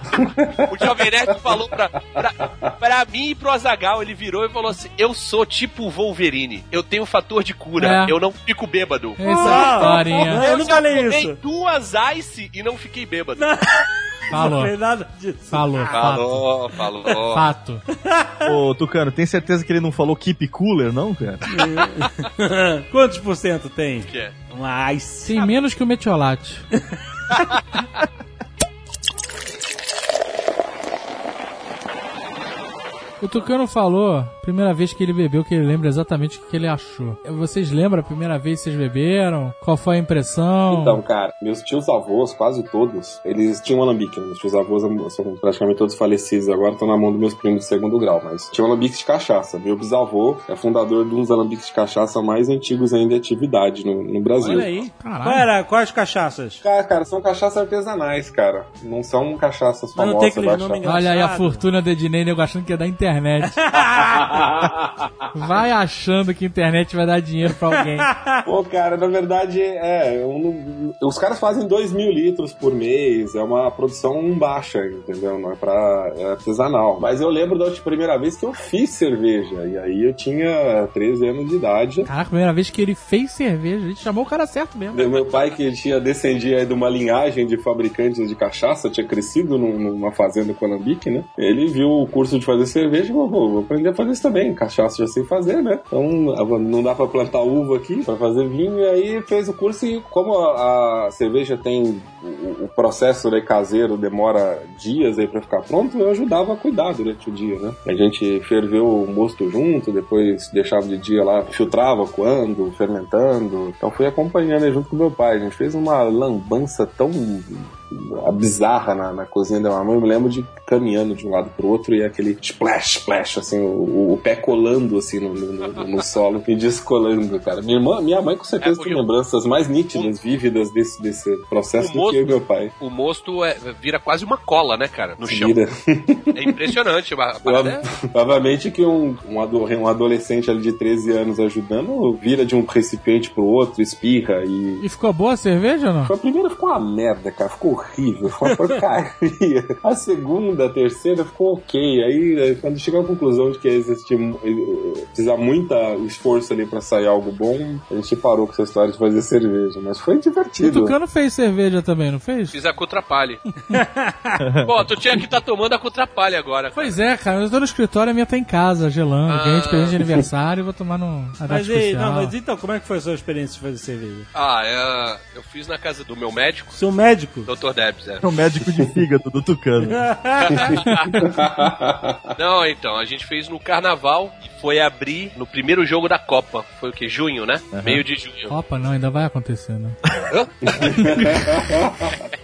S4: O Jovem Nerd falou pra, pra, pra mim e pro Azagal, ele virou e falou assim: Eu sou tipo o Wolverine, eu tenho fator de cura,
S6: É.
S4: eu não fico bêbado.
S6: Essa é a historinha.
S2: Eu não
S4: já
S2: falei
S4: tomei
S2: isso.
S4: duas ice e não fiquei bêbado.
S6: Falou.
S2: Não nada disso.
S6: Falou. Fato.
S4: Falou, falou.
S6: Fato.
S5: Ô, Tucano, tem certeza que ele não falou keep cooler, não, cara?
S2: Quantos por cento tem?
S4: Que é.
S2: Ice.
S6: Tem menos que o Metiolate. O Tucano falou, primeira vez que ele bebeu, que ele lembra exatamente o que ele achou. Vocês lembram a primeira vez que vocês beberam? Qual foi a impressão?
S3: Então, cara, meus tios avós, quase todos, eles tinham alambique. Né? Meus tios avós são praticamente todos falecidos agora, estão na mão dos meus primos de segundo grau, mas tinham alambiques de cachaça. Meu bisavô é fundador de um dos alambiques de cachaça mais antigos ainda em atividade no, no Brasil.
S2: Olha aí.
S6: Caralho.
S2: Qual era? Quais cachaças?
S3: Cara, cara, são cachaças artesanais, cara. Não são cachaças
S2: Mas não tem
S3: famosas.
S2: nome.
S6: Olha aí a fortuna do Ednei, nego achando que é da internet. Vai achando que a internet vai dar dinheiro pra alguém.
S3: Pô, cara, na verdade, é. não- os caras fazem 2 mil litros por mês, é uma produção baixa, entendeu? Não é pra. É artesanal. Mas eu lembro da primeira vez que eu fiz cerveja, e aí eu tinha 13 anos de idade.
S6: Caraca, a primeira vez que ele fez cerveja, a gente chamou o cara certo mesmo.
S3: Meu pai, que tinha descendia aí de uma linhagem de fabricantes de cachaça, tinha crescido num- numa fazenda com alambique, né? Ele viu o curso de fazer cerveja falou, "Pô, vou aprender a fazer isso também. Cachaça já sei fazer, né? Então não dá pra plantar uva aqui pra fazer vinho. E aí fez o curso e como a, a cerveja tem o, o processo né, caseiro demora dias aí pra ficar pronto, eu ajudava a cuidar durante o dia, né? A gente ferveu o mosto junto, depois deixava de dia lá, filtrava coando, fermentando. Então fui acompanhando junto com meu pai. A gente fez uma lambança tão bizarra na, na cozinha da minha mãe. Eu me lembro de caminhando de um lado pro outro e aquele splash, splash, assim, o, o pé colando assim no, no- no- solo e descolando, cara. Minha irmã, minha mãe com certeza
S4: É,
S3: tem lembranças mais nítidas, vívidas desse, desse processo do que
S4: moço-
S3: meu pai.
S4: O mosto é- vira quase uma cola, né, cara? No chão.
S3: Vira.
S4: É impressionante. a parada é-
S3: Provavelmente que um, um, ado- um adolescente ali de 13 anos ajudando vira de um recipiente pro outro, espirra e.
S6: E ficou boa a cerveja ou não?
S3: A primeira ficou uma merda, cara. Ficou horrível, ficou uma porcaria. A segunda, a terceira ficou ok. Aí, quando chegou à conclusão de que existia eh, precisar muito esforço ali pra sair algo bom, a gente parou com essa história de fazer cerveja. Mas foi
S6: O
S3: divertido.
S6: Tucano fez cerveja também, não fez?
S4: Fiz a Cutrapalha. Pô, tu tinha que estar tomando a Cutrapalha agora. cara.
S6: Pois é, cara, eu tô no escritório, a minha tá em casa, gelando.
S4: Ah.
S6: Ganhei de presente de aniversário e vou tomar no
S2: Mas, e,
S6: especial.
S2: não, mas então, como é que foi a sua experiência de fazer cerveja?
S4: Ah, é, eu fiz na casa do meu médico,
S2: Seu médico?
S4: Dr. Debs, é.
S5: É o médico de fígado do Tucano.
S4: Não, então, a gente fez no carnaval e foi abrir no primeiro jogo da Copa. Foi o que? Junho, né? Meio de junho.
S6: Opa, não, ainda vai acontecer, né?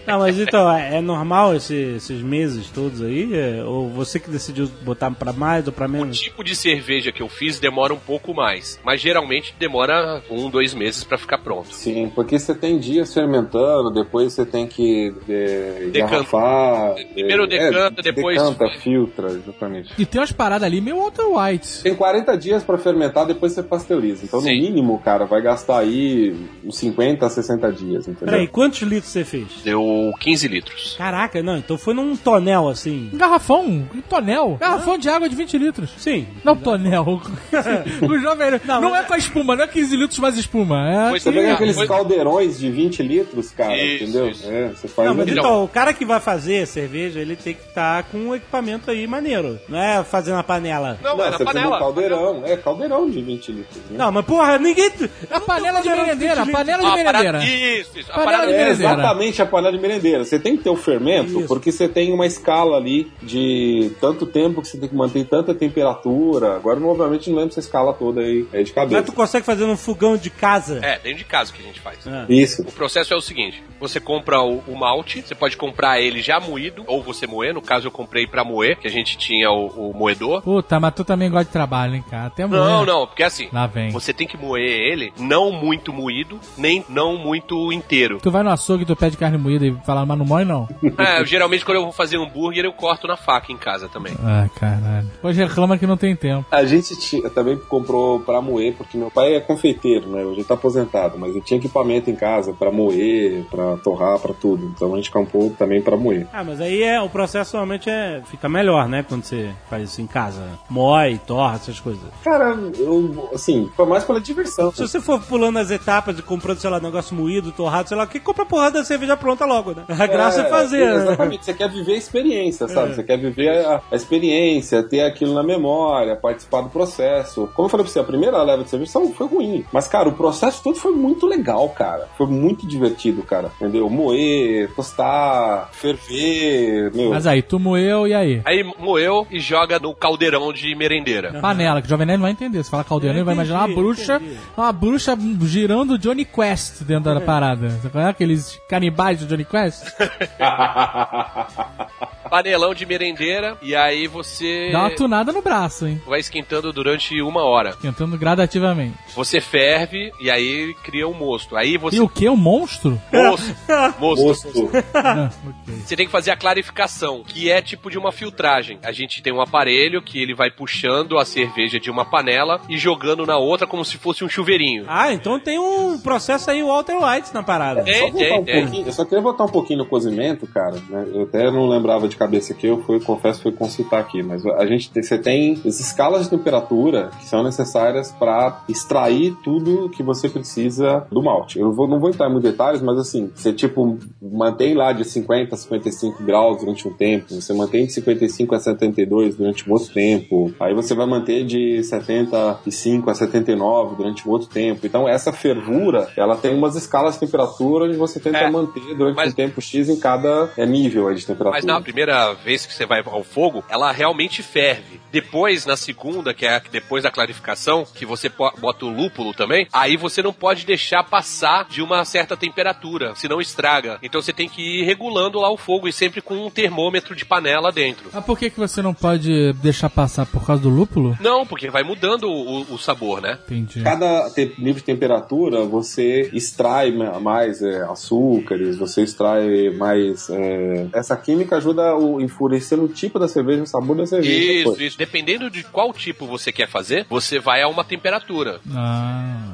S2: Não, mas então, é, é normal esse- esses meses todos aí? É, ou você que decidiu botar pra mais ou pra
S4: O
S2: menos?
S4: tipo de cerveja que eu fiz demora um pouco mais, mas geralmente demora um, dois meses pra ficar pronto.
S3: Sim, porque você tem dias fermentando, depois você tem que é,
S4: Decanta.
S3: engarrafar.
S4: Primeiro
S3: é,
S4: decanta, depois-
S3: Decanta, filtra, exatamente.
S6: E tem umas paradas ali meio Walter White.
S3: Tem 40 dias pra fermentar, depois você pasteuriza. Então, no
S4: Sim.
S3: mínimo, cara, vai gastar aí uns 50 a 60 dias, entendeu?
S2: Peraí, quantos litros você fez?
S4: Deu 15 litros.
S2: Caraca, não, então foi num tonel assim.
S6: Um garrafão, um tonel. Garrafão de água de 20 litros.
S2: Sim.
S6: Não, tonel. o jovem. Não,
S2: Não,
S6: é com a espuma, não é 15 litros mais espuma. É
S4: Foi
S3: Você pega
S4: Ah,
S3: aqueles
S4: foi-
S3: caldeirões de 20 litros, cara,
S4: Isso,
S3: entendeu?
S4: isso.
S3: É, você faz
S2: Não, mas então, o cara que vai fazer cerveja, ele tem que estar com um equipamento aí maneiro. Não é fazer na panela.
S4: Não,
S3: Não,
S4: é na
S3: você
S4: panela.
S3: um caldeirão. É, caldeirão de 20 litros. Né?
S2: Não, mas porra, ninguém.
S6: A panela de merendeira, a panela de
S4: Ah, a
S6: merendeira.
S4: parada- Isso, isso. A
S6: Panela
S4: parada
S6: de
S3: É
S6: merendeira.
S3: exatamente a panela de merendeira. Você tem que ter o fermento,
S2: Isso.
S3: porque você tem uma escala ali de tanto tempo que você tem que manter tanta temperatura. Agora, obviamente, não lembro essa escala toda aí, aí de
S2: Mas
S3: cabeça.
S2: tu consegue fazer num fogão de casa.
S4: É, dentro de casa que a gente faz.
S2: Ah.
S3: Isso.
S4: O processo é o seguinte: você compra o, o malte, você pode comprar ele já moído, ou você moer. No caso, eu comprei pra moer, que a gente tinha o, o moedor.
S6: Puta, mas tu também gosta de trabalho, hein, cara? Até
S4: Não,
S6: mulher.
S4: não, porque assim,
S6: Lá vem.
S4: você tem que moer ele não muito moído, nem não muito inteiro.
S6: Tu vai no açougue, tu pede carne moída e fala, mas não mói não.
S4: É, eu, geralmente quando eu vou fazer hambúrguer, eu corto na faca em casa também.
S6: Ah, caralho. Hoje reclama que não tem tempo.
S3: A gente tinha- também comprou pra moer, porque meu pai é confeiteiro, né? Hoje ele tá aposentado, mas ele tinha equipamento em casa pra moer, pra torrar, pra tudo. Então a gente comprou também pra moer.
S2: Ah, mas aí é, o processo normalmente é, fica melhor, né? Quando você faz isso em casa. Mói, torra, essas coisas.
S3: Cara, eu, assim, foi mais pela diversão.
S2: Se você for pulando as etapas e comprando, sei lá, negócio moído, torrado, sei lá, que compra a porra da cerveja pronta logo, né? A graça é, fazer, né?
S3: Exatamente, você quer viver a experiência, sabe? Você quer viver a, a experiência, ter aquilo na memória, participar do processo. Como eu falei pra você, a primeira leva de cerveja foi ruim. Mas, cara, o processo todo foi muito legal, cara. Foi muito divertido, cara. Entendeu? Moer, tostar, ferver, meu.
S6: Mas aí, tu moeu e aí?
S4: Aí moeu e joga no caldeirão de merendeira.
S6: Panela, que o Jovem Nerd não vai entender. Se falar caldeirão, ele vai imaginar uma bruxa,
S2: entendi.
S6: uma bruxa girando Johnny Quest dentro da parada. Sabe qual é? Aqueles canibais do Johnny Quest?
S4: panelão de merendeira e aí você
S6: Dá uma tunada no braço, hein?
S4: vai esquentando durante uma hora.
S6: Tentando gradativamente.
S4: Você ferve e aí cria um mosto. Aí você.
S6: E o que? Um monstro?
S4: Mosto. Mosto.
S3: Mosto.
S6: ah.
S4: Você tem que fazer a clarificação, que é tipo de uma filtragem. A gente tem um aparelho que ele vai puxando a cerveja de uma panela e jogando na outra como se fosse um chuveirinho.
S2: Ah, então tem um processo aí Walter White na parada.
S4: Tem,
S3: Só
S4: tem,
S3: um
S4: tem.
S3: eu só queria voltar um pouquinho no cozimento, cara. né? Eu até não lembrava de cabeça aqui, eu fui, confesso que fui consultar aqui, mas a gente tem, você tem as escalas de temperatura que são necessárias para extrair tudo que você precisa do malte. Eu vou- não vou entrar em muitos detalhes, mas assim, você tipo mantém lá de 50 a 55 graus durante um tempo, você mantém de 55 a 72 durante um outro tempo, aí você vai manter de 75 a 79 durante um outro tempo. Então essa fervura, ela tem umas escalas de temperatura onde você tenta
S4: É,
S3: manter durante
S4: mas-
S3: um tempo X em cada é, nível de temperatura.
S4: Mas na primeira vez que você vai ao fogo, ela realmente ferve. Depois, na segunda, que é a- depois da clarificação, que você bota o lúpulo também, aí você não pode deixar passar de uma certa temperatura, senão estraga. Então você tem que ir regulando lá o fogo e sempre com um termômetro de panela dentro.
S6: Mas por que, que você não pode deixar passar por causa do lúpulo?
S4: Não, porque vai mudando o, o sabor, né?
S6: Entendi.
S3: Cada te- nível de temperatura você extrai ma- mais é, açúcares, você extrai mais. é, Essa química ajuda a o- enfurecer o tipo da cerveja, o sabor da cerveja.
S4: Isso,
S3: depois.
S4: isso. Dependendo de qual tipo você quer fazer, você vai a uma temperatura.
S6: Ah,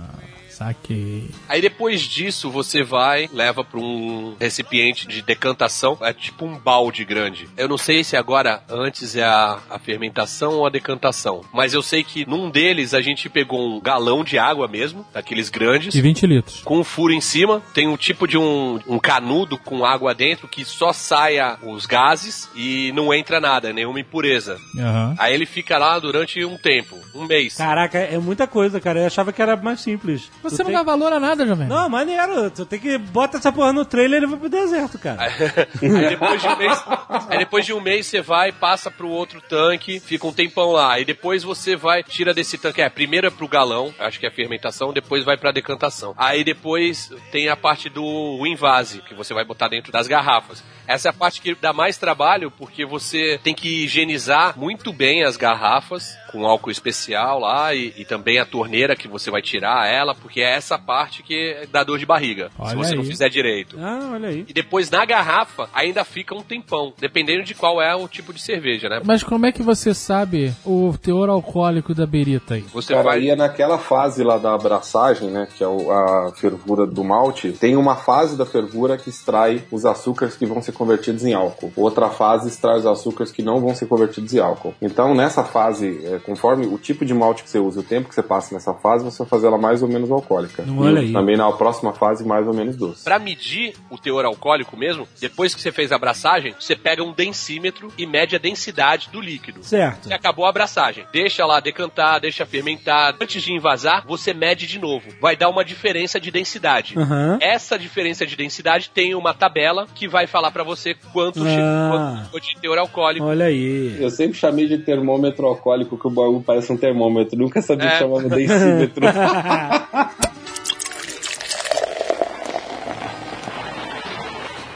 S6: saquei.
S4: Aí depois disso você vai, leva para um recipiente de decantação, é tipo um balde grande. Eu não sei se agora antes é a, a fermentação ou a decantação, mas eu sei que num deles a gente pegou um galão de água mesmo, daqueles grandes.
S6: De 20 litros.
S4: Com um furo em cima, tem um tipo de um, um canudo com água dentro que só saia os gases e não entra nada, nenhuma impureza.
S6: Aham.
S4: Aí ele fica lá durante um tempo, um mês.
S2: Caraca, é muita coisa, cara. Eu achava que era mais simples.
S6: Você
S2: Tu
S6: não
S2: tem-
S6: dá valor a nada, Jovem.
S2: Não, maneiro. Tu tem que bota essa porra no trailer e vai pro deserto, cara.
S4: Aí depois de um mês, aí depois de um mês você vai, passa pro outro tanque, fica um tempão lá. Aí depois você vai, tira desse tanque. É, primeiro é pro galão, acho que é a fermentação, depois vai pra decantação. Aí depois tem a parte do invase, que você vai botar dentro das garrafas. Essa é a parte que dá mais trabalho, porque você tem que higienizar muito bem as garrafas com álcool especial lá e, e também a torneira que você vai tirar ela, porque é essa parte que dá dor de barriga, se
S6: Olha
S4: você não
S6: aí.
S4: fizer direito.
S2: Ah, olha aí.
S4: E depois na garrafa ainda fica um tempão, dependendo de qual é o tipo de cerveja, né?
S6: Mas como é que você sabe o teor alcoólico da berita aí?
S4: Você
S3: Cara,
S4: vai.
S3: aí é naquela fase lá da abraçagem, né, que é a fervura do malte, tem uma fase da fervura que extrai os açúcares que vão ser convertidos em álcool. Outra fase extrai os açúcares que não vão ser convertidos em álcool. Então, nessa fase, é, conforme o tipo de malte que você usa, o tempo que você passa nessa fase, você vai fazer ela mais ou menos alcoólica.
S2: Não, olha
S3: e
S2: aí.
S3: também na próxima fase, mais ou menos doce.
S4: Pra medir o teor alcoólico mesmo, depois que você fez a abraçagem, você pega um densímetro e mede a densidade do líquido.
S2: Certo.
S4: Você acabou a abraçagem. Deixa lá decantar, deixa fermentar. Antes de invasar, você mede de novo. Vai dar uma diferença de densidade.
S2: Aham.
S4: Essa diferença de densidade tem uma tabela que vai falar pra você quanto,
S2: Ah.
S4: quanto de teor alcoólico.
S2: Olha aí.
S3: Eu sempre chamei de termômetro alcoólico, que o bagulho parece um termômetro. Nunca sabia
S4: É.
S3: que chamava densímetro.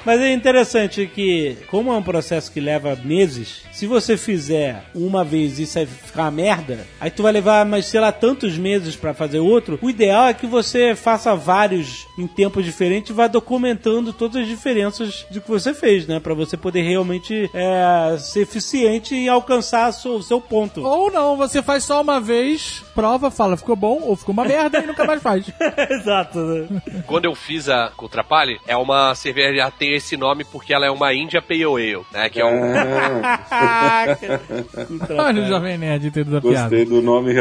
S2: Mas é interessante que, como é um processo que leva meses, se você fizer uma vez e isso aí ficar uma merda, aí tu vai levar, mas sei lá, tantos meses pra fazer outro. O ideal é que você faça vários em tempos diferentes e vá documentando todas as diferenças do que você fez, né? Pra você poder realmente é, ser eficiente e alcançar o seu ponto.
S6: Ou não, você faz só uma vez, prova, fala, ficou bom ou ficou uma merda e nunca mais faz.
S2: Exato. né?
S4: Quando eu fiz a Contrapalhe, é uma cerveja, já tem esse nome porque ela é uma India Pale Ale, né? Que é um,
S2: Caraca.
S6: Olha o Jovem Nerd entendendo a piada.
S3: Gostei do nome.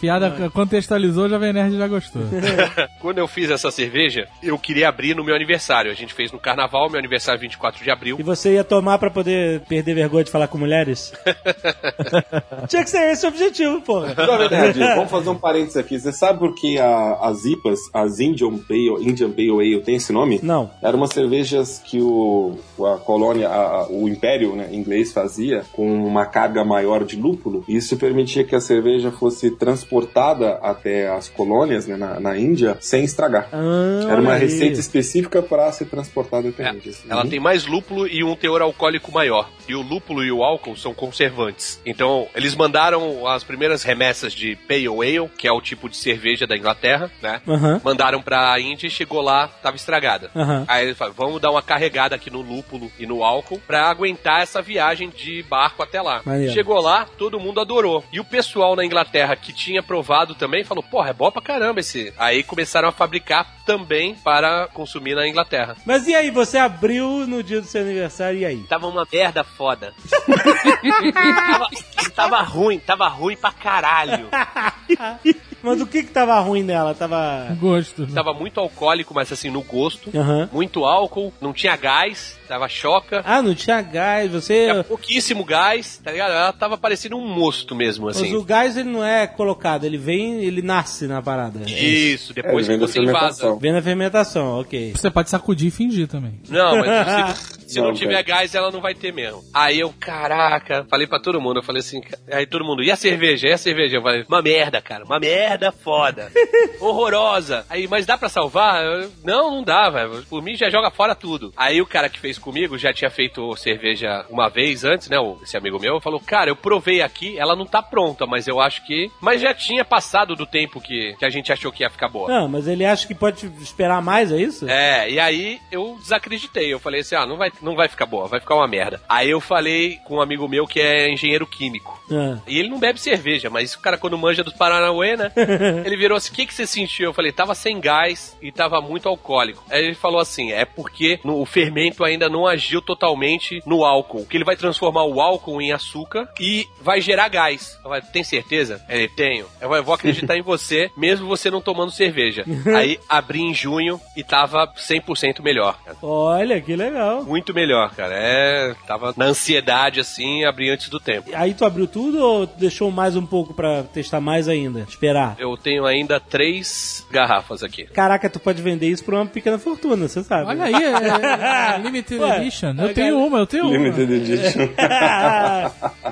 S6: Piada contextualizou, o Jovem Nerd já gostou.
S4: Quando eu fiz essa cerveja, eu queria abrir no meu aniversário. A gente fez no carnaval, meu aniversário é 24 de abril.
S2: E você ia tomar pra poder perder vergonha de falar com mulheres? Tinha que ser esse o objetivo, porra.
S3: Jovem Nerd, vamos fazer um parênteses aqui. Você sabe por que a- as IPAs, as Indian Pale, Indian Pale Ale, tem esse nome?
S2: Não.
S3: Eram umas cervejas que o, a colônia, a- a- o império né, inglês fazia com uma carga maior de lúpulo. E isso permitia que a cerveja fosse transportada até as colônias né, na, na Índia sem estragar.
S2: Ah,
S3: Era uma
S2: aí.
S3: receita específica para ser transportada até a Índia.
S4: É, Ela
S3: Uhum.
S4: tem mais lúpulo e um teor alcoólico maior. E o lúpulo e o álcool são conservantes. Então, eles mandaram as primeiras remessas de Pale Ale, que é o tipo de cerveja da Inglaterra, né?
S2: Aham.
S4: Mandaram pra Índia e chegou lá, tava estragada.
S2: Aham.
S4: Aí eles falaram, vamos dar uma carregada aqui no lúpulo e no álcool pra aguentar essa viagem de barco até lá.
S2: Maneiro.
S4: Chegou lá, todo mundo adorou. E o pessoal na Inglaterra que tinha provado também falou, porra, é bom pra caramba esse. Aí começaram a fabricar também para consumir na Inglaterra.
S2: Mas e aí, você abriu no dia do seu aniversário, e aí?
S4: Tava uma merda foda. tava, tava ruim, tava ruim pra caralho.
S2: Mas o que que tava ruim nela? Tava...
S6: Gosto. né?
S4: Tava muito alcoólico, mas assim, no gosto.
S2: Aham.
S4: Muito álcool, não tinha gás, tava choca.
S2: Ah, não tinha gás, você...
S4: Tinha pouquíssimo gás, tá ligado? Ela tava parecendo um mosto mesmo,
S2: Mas
S4: assim.
S2: o gás ele não é colocado, ele vem, ele nasce na parada.
S4: Isso,
S3: É,
S4: depois
S3: vem
S4: que
S3: da
S4: você invasa.
S3: fermentação.
S2: Vem na fermentação, ok.
S6: Você pode sacudir e fingir também.
S4: Não, mas se, se não,
S3: Não,
S4: tiver
S3: cara.
S4: gás, ela não vai ter mesmo. Aí eu, caraca, falei pra todo mundo, eu falei assim, aí todo mundo, e a cerveja? E a cerveja? Eu falei, uma merda, cara, uma merda foda. Horrorosa. Aí, mas dá pra salvar? Eu, não, não dá, velho. Por mim já joga fora tudo. Aí o cara que fez comigo já tinha feito cerveja uma vez antes, né? Esse amigo meu falou, cara, eu provei aqui, ela não tá pronta, mas eu acho que. Mas já tinha passado do tempo que, que a gente achou que ia ficar boa.
S2: Não, mas ele acha que pode esperar mais, é isso?
S4: É, e aí eu desacreditei. Eu falei assim: ah, não vai, não vai ficar boa, vai ficar uma merda. Aí eu falei com um amigo meu que é engenheiro químico.
S2: Ah.
S4: E ele não bebe cerveja, mas o cara, quando manja dos Paranauê, né? ele virou assim: o que, que você sentiu? Eu falei: tava sem gás e tava muito alcoólico. Aí ele falou assim: é porque no- o fermento ainda não agiu totalmente no álcool. Que ele vai transformar o álcool em açúcar e vai gerar gás. Eu falei: tem certeza? Ele: tenho. Eu vou acreditar em você, mesmo você não tomando cerveja. Aí abri em junho e tava 100% melhor, cara.
S2: Olha, que legal.
S4: Muito melhor, cara. É, tava na ansiedade assim, abri antes do tempo.
S2: Aí tu abriu tudo ou deixou mais um pouco pra testar mais ainda? Esperar?
S4: Eu tenho ainda três garrafas aqui.
S2: Caraca, tu pode vender isso por uma pequena fortuna, você sabe.
S6: Olha aí, é, é Limited
S2: Ué,
S6: Edition. Eu tenho uma, eu tenho uma.
S3: Limited Edition.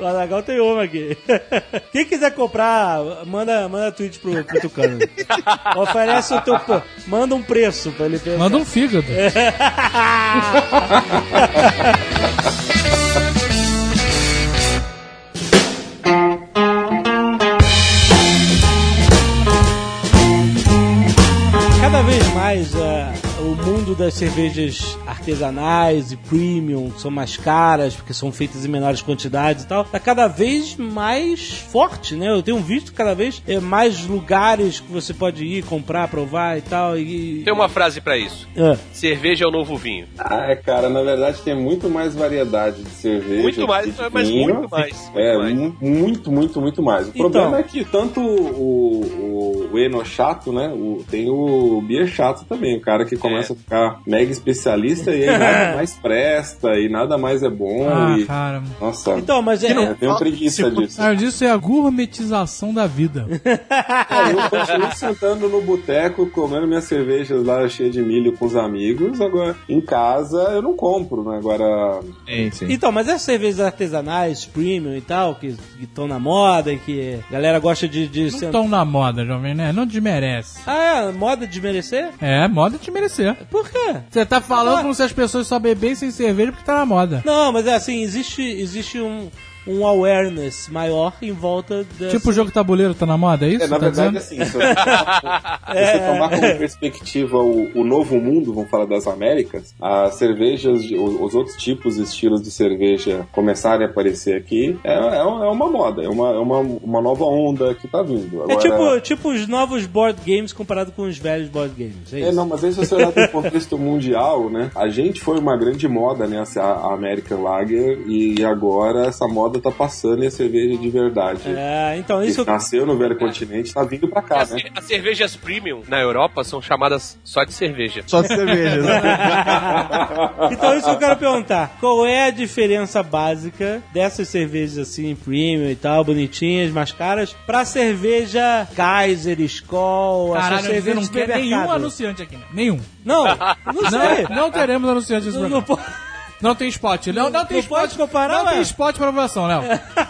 S2: o Azaghal tem uma aqui. Quem quiser comprar, manda, manda tweet pro, pro Tucano. Oferece o teu. Manda um preço pra ele pensar.
S6: Manda um fígado.
S2: Cada vez mais o mundo das cervejas artesanais e premium, são mais caras, porque são feitas em menores quantidades e tal, tá cada vez mais forte, né? Eu tenho visto cada vez eh, mais lugares que você pode ir, comprar, provar e tal. E...
S4: Tem uma frase pra isso.
S2: Ah,
S4: Cerveja é o novo vinho.
S3: Ah, cara, na verdade tem muito mais variedade de cerveja.
S4: Muito mais,
S3: de
S4: mas
S3: vinho.
S4: muito mais, muito
S3: é,
S4: mais.
S3: mu- muito, muito, muito mais. O
S2: Então.
S3: problema é que tanto o, o, o Eno chato, né? O, tem o Beer chato também, o cara que começa
S4: É.
S3: a ficar mega especialista e aí nada mais presta e nada mais é bom.
S6: Ah,
S3: e,
S6: cara.
S3: nossa,
S2: Então, mas é.
S3: eu tenho preguiça disso.
S6: Ah, disso é a gourmetização da vida.
S3: É, eu continuo sentando no boteco, comendo minhas cervejas lá cheias de milho com os amigos. Agora, em casa, eu não compro, né? Agora,
S5: Sim, sim.
S2: Então, mas essas cervejas artesanais, premium e tal, que estão na moda e que a galera gosta de. de
S6: Não
S2: ser-
S6: estão na moda, jovem, né? Não desmerece.
S2: Ah, é? Moda de merecer?
S6: É, moda de merecer.
S2: Por quê?
S6: Você tá falando
S2: Ah.
S6: como se as pessoas só bebessem cerveja porque tá na moda.
S2: Não, mas é assim, existe, existe um, um awareness maior em volta dessa...
S6: Tipo o jogo tabuleiro tá na moda, é isso?
S3: É, na
S6: Tá
S3: verdade,
S6: dizendo?
S3: assim, se você tomar, se você tomar como perspectiva o, o novo mundo, vamos falar das Américas, as cervejas, de- os, os outros tipos e estilos de cerveja começarem a aparecer aqui, é, é, uma é uma moda, é uma, é uma, uma nova onda que tá vindo.
S2: É
S3: Agora,
S2: tipo, tipo os novos board games comparado com os velhos board games, é isso?
S3: É, não, mas aí se você olhar do contexto mundial, né? A gente foi uma grande moda, né? A a American Lager, e agora essa moda moda tá passando e a cerveja de verdade.
S2: É, então isso
S3: Que nasceu no velho continente, tá vindo pra cá,
S4: As,
S3: né?
S4: as cervejas premium na Europa são chamadas só de cerveja.
S5: Só de cervejas.
S2: então isso que eu quero perguntar. Qual é a diferença básica dessas cervejas assim, premium e tal, bonitinhas, mais caras, pra cerveja Kaiser, Skol,
S6: Caralho, você
S2: cervejas
S6: não quer nenhum anunciante aqui, né? Nenhum.
S2: Não, não sei.
S6: Não, não teremos anunciante nesse
S2: Não, não,
S6: programa.
S2: po-
S6: Não tem spot. Não, não tem
S2: não
S6: spot.
S2: pode comparar,
S6: Não
S2: ué?
S6: tem spot pra aprovação, Léo.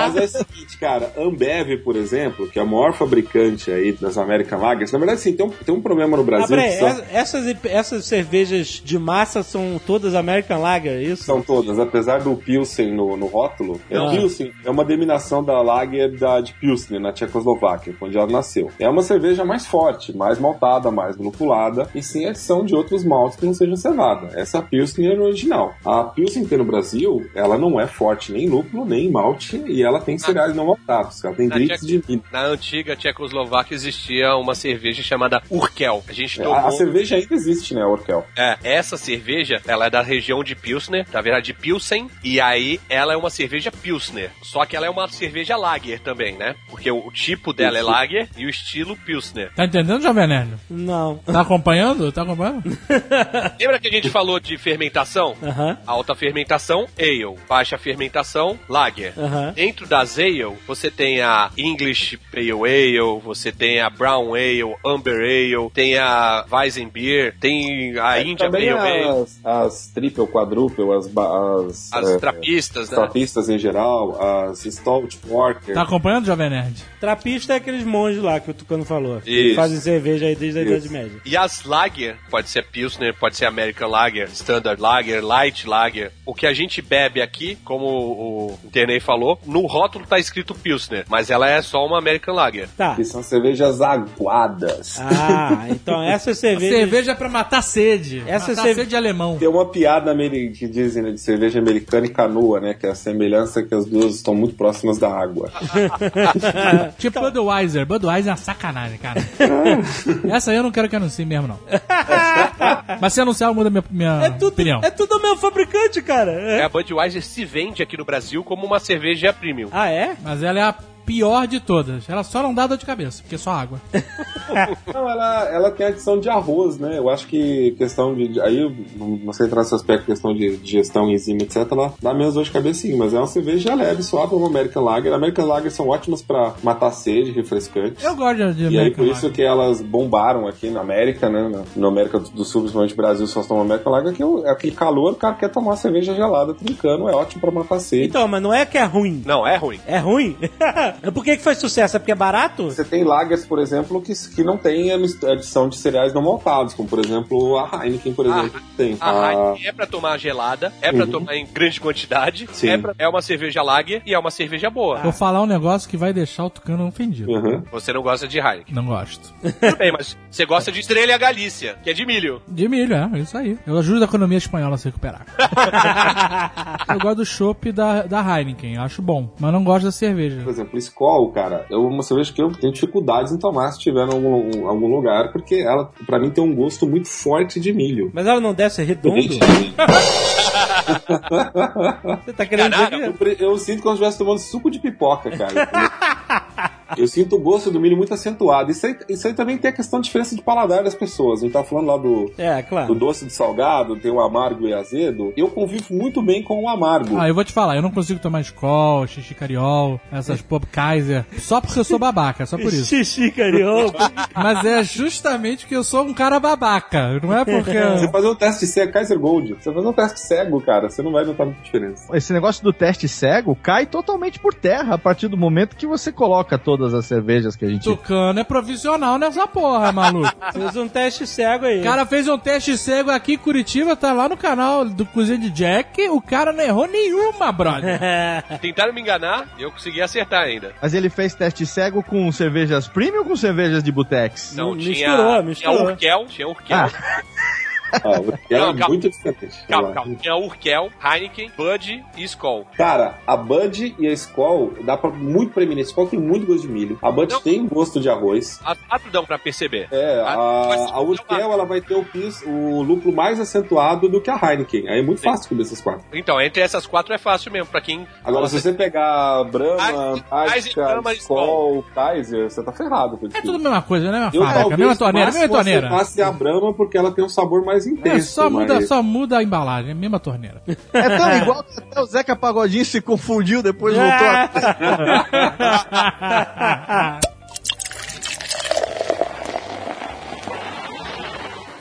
S3: Mas é o seguinte, cara, Ambev, por exemplo, que é a maior fabricante aí das American Lagers, na verdade, sim, tem um, tem um problema no
S2: Ah,
S3: Brasil.
S2: peraí,
S3: que são,
S2: essa- essas, essas cervejas de massa são todas American Lager, é isso?
S3: são todas, apesar do Pilsen no, no rótulo, é
S2: Ah.
S3: Pilsen é uma denominação da Lager da, de Pilsner, na Tchecoslováquia, onde ela nasceu. É uma cerveja mais forte, mais maltada, mais lupulada, e sem adição de outros maltes que não sejam cevada. Essa é a Pilsner original. A Pilsen que tem no Brasil, ela não é forte nem em lúpulo, nem em malte, e ela tem cereais não maltados. Ela tem
S4: Na
S3: drifts de.
S4: Na antiga Tchecoslováquia existia uma cerveja chamada Urkel. A gente
S3: A,
S4: tomou.
S3: a cerveja ainda existe, né, Orkel?
S4: É, essa cerveja, ela é da região de Pilsner, na verdade de Pilsen, e aí ela é uma cerveja Pilsner. Só que ela é uma cerveja Lager também, né? Porque o, tipo dela é Lager e o estilo Pilsner.
S6: Tá entendendo, Jovem Nerd?
S2: Não.
S6: Tá acompanhando? Tá acompanhando?
S4: Lembra que a gente falou de fermentação?
S2: Aham.
S4: Alta fermentação, ale. Baixa fermentação, lager.
S2: Aham.
S4: Dentro das ale, você tem a English Pale Ale, você tem a Brown Ale, Amber Ale, tem a Weizenbier, tem a India
S3: É, Também
S4: Pale Ale,
S3: as, as triple, quadruple, as, as,
S4: as
S3: é,
S4: trapistas, né?
S3: trapistas em geral, as stout porter.
S6: Tá acompanhando, Jovem Nerd?
S2: Trapista é aqueles monges lá que o Tucano falou. Que fazem cerveja aí desde a
S3: Isso.
S2: Idade Média.
S4: E as Lager, pode ser Pilsner, pode ser American Lager, Standard Lager, Light Lager. O que a gente bebe aqui, como o Internei falou, no rótulo tá escrito Pilsner, mas ela é só uma American Lager.
S2: Tá.
S3: Que são cervejas aguadas.
S2: Ah, então essas cervejas.
S6: Cerveja é pra matar sede.
S2: Essa
S6: matar
S2: cerve-
S6: sede alemão.
S3: Tem uma piada que dizem né, de cerveja americana e canoa, né? Que é a semelhança que as duas estão muito próximas da água.
S6: Tipo Budweiser. Budweiser é uma sacanagem, cara. Essa aí eu não quero que anuncie mesmo, não. Mas se anunciar, muda minha, minha
S2: É tudo,
S6: opinião.
S2: é tudo o meu fabricante, cara. É.
S4: A Budweiser se vende aqui no Brasil como uma cerveja premium.
S2: Ah, é?
S6: Mas ela é a pior de todas. Ela só não dá dor de cabeça, porque é só água.
S3: Não, ela, ela tem adição de arroz, né? Eu acho que questão de. de- Aí não sei entrar nesse aspecto, questão de digestão, enzima, etc. Ela dá menos dor de cabeça sim, mas é uma cerveja leve, suave, uma American Lager. American Lager são ótimas pra matar sede, refrescantes.
S6: Eu gosto de, de
S3: E aí,
S6: American
S3: por isso
S6: Lager.
S3: que elas bombaram aqui na América, né? Na, na América do, Sul, principalmente Brasil, só tomam América Lager, que é aquele calor, o cara quer tomar cerveja gelada trincando, é ótimo pra matar sede.
S2: Então, mas não é que é ruim.
S4: Não, é ruim.
S2: É ruim? Por que, que faz sucesso? É porque é barato?
S3: Você tem lagers, por exemplo, que, que não tem a adição de cereais não maltados, como por exemplo a Heineken, por exemplo, que tem.
S4: A
S3: Ah,
S4: Heineken é pra tomar gelada, é pra tomar em grande quantidade,
S3: Sim.
S4: é, pra- é uma cerveja Lager e é uma cerveja boa.
S6: Vou falar um negócio que vai deixar o Tucano ofendido.
S3: uhum.
S4: Você não gosta de Heineken.
S6: Não gosto.
S4: Tudo bem, mas você gosta de Estrela Galícia, que é de milho.
S6: De milho, é, isso aí. Eu ajudo a economia espanhola a se recuperar. eu gosto do chopp da, da Heineken, acho bom. Mas não gosto da cerveja.
S3: Por exemplo, Skol, cara, é uma cerveja que eu tenho dificuldades em tomar se tiver em algum, algum lugar, porque ela, pra mim, tem um gosto muito forte de milho.
S2: Mas ela não desce redondo?
S3: Gente,
S2: Você tá querendo dizer
S3: eu,
S2: que...
S3: eu sinto como se eu estivesse tomando suco de pipoca, cara. Eu sinto o gosto do milho muito acentuado. Isso aí, isso aí também tem a questão de diferença de paladar das pessoas. A gente tá falando lá do,
S2: É,
S3: do
S2: claro.
S3: doce de salgado, tem o amargo e azedo. Eu convivo muito bem com o amargo.
S6: Ah, eu vou te falar, eu não consigo tomar Skol, xixi cariol, essas pop Kaiser, só porque eu sou babaca, só por isso.
S2: Xixi carioca.
S6: Mas é justamente que eu sou um cara babaca, não é porque...
S3: Você fazer um teste cego, Kaiser Gold. Você fazer um teste cego, cara, você não vai notar muita diferença.
S5: Esse negócio do teste cego cai totalmente por terra a partir do momento que você coloca todas as cervejas que a gente.
S6: Tucano é profissional nessa porra, maluco.
S2: Fez um teste cego aí.
S6: O cara fez um teste cego aqui em Curitiba, tá lá no canal do Cozinha de Jack, o cara não errou nenhuma, brother.
S4: Tentaram me enganar e eu consegui acertar ainda.
S5: Mas ele fez teste cego com cervejas premium ou com cervejas de Butex?
S4: Então
S2: Misturou,
S4: tinha,
S2: misturou.
S4: tinha Urkel, tinha Urkel.
S5: Ah.
S3: Ah, Urkel
S4: Não,
S3: é
S4: calma.
S3: muito diferente.
S4: Calma, calma. Tem a Urkel, Heineken, Bud e Skol.
S3: Cara, a Bud e a Skol dá pra muito premir. A Skol tem muito gosto de milho. A Bud
S4: Não.
S3: tem gosto de arroz.
S4: As quatro dão pra perceber.
S3: É, a,
S4: mas-
S3: a Urkel ela vai ter o, pis, o lúpulo mais acentuado do que a Heineken. Aí é muito
S4: Sim.
S3: fácil comer essas quatro.
S4: Então, entre essas quatro é fácil mesmo, pra quem...
S3: Agora, se você pegar Brahma,
S4: Brahma,
S3: Skol, Kaiser, você tá ferrado. com
S6: É tudo a mesma coisa, né? Mesma
S3: talvez
S6: mesma torneira, mesma torneira.
S3: acertasse a Brahma porque ela tem um sabor mais intenso.
S6: É, só, muda,
S3: mas-
S6: só muda a embalagem, é a mesma torneira.
S5: É tão igual que até o Zeca Pagodinho se confundiu, depois voltou a...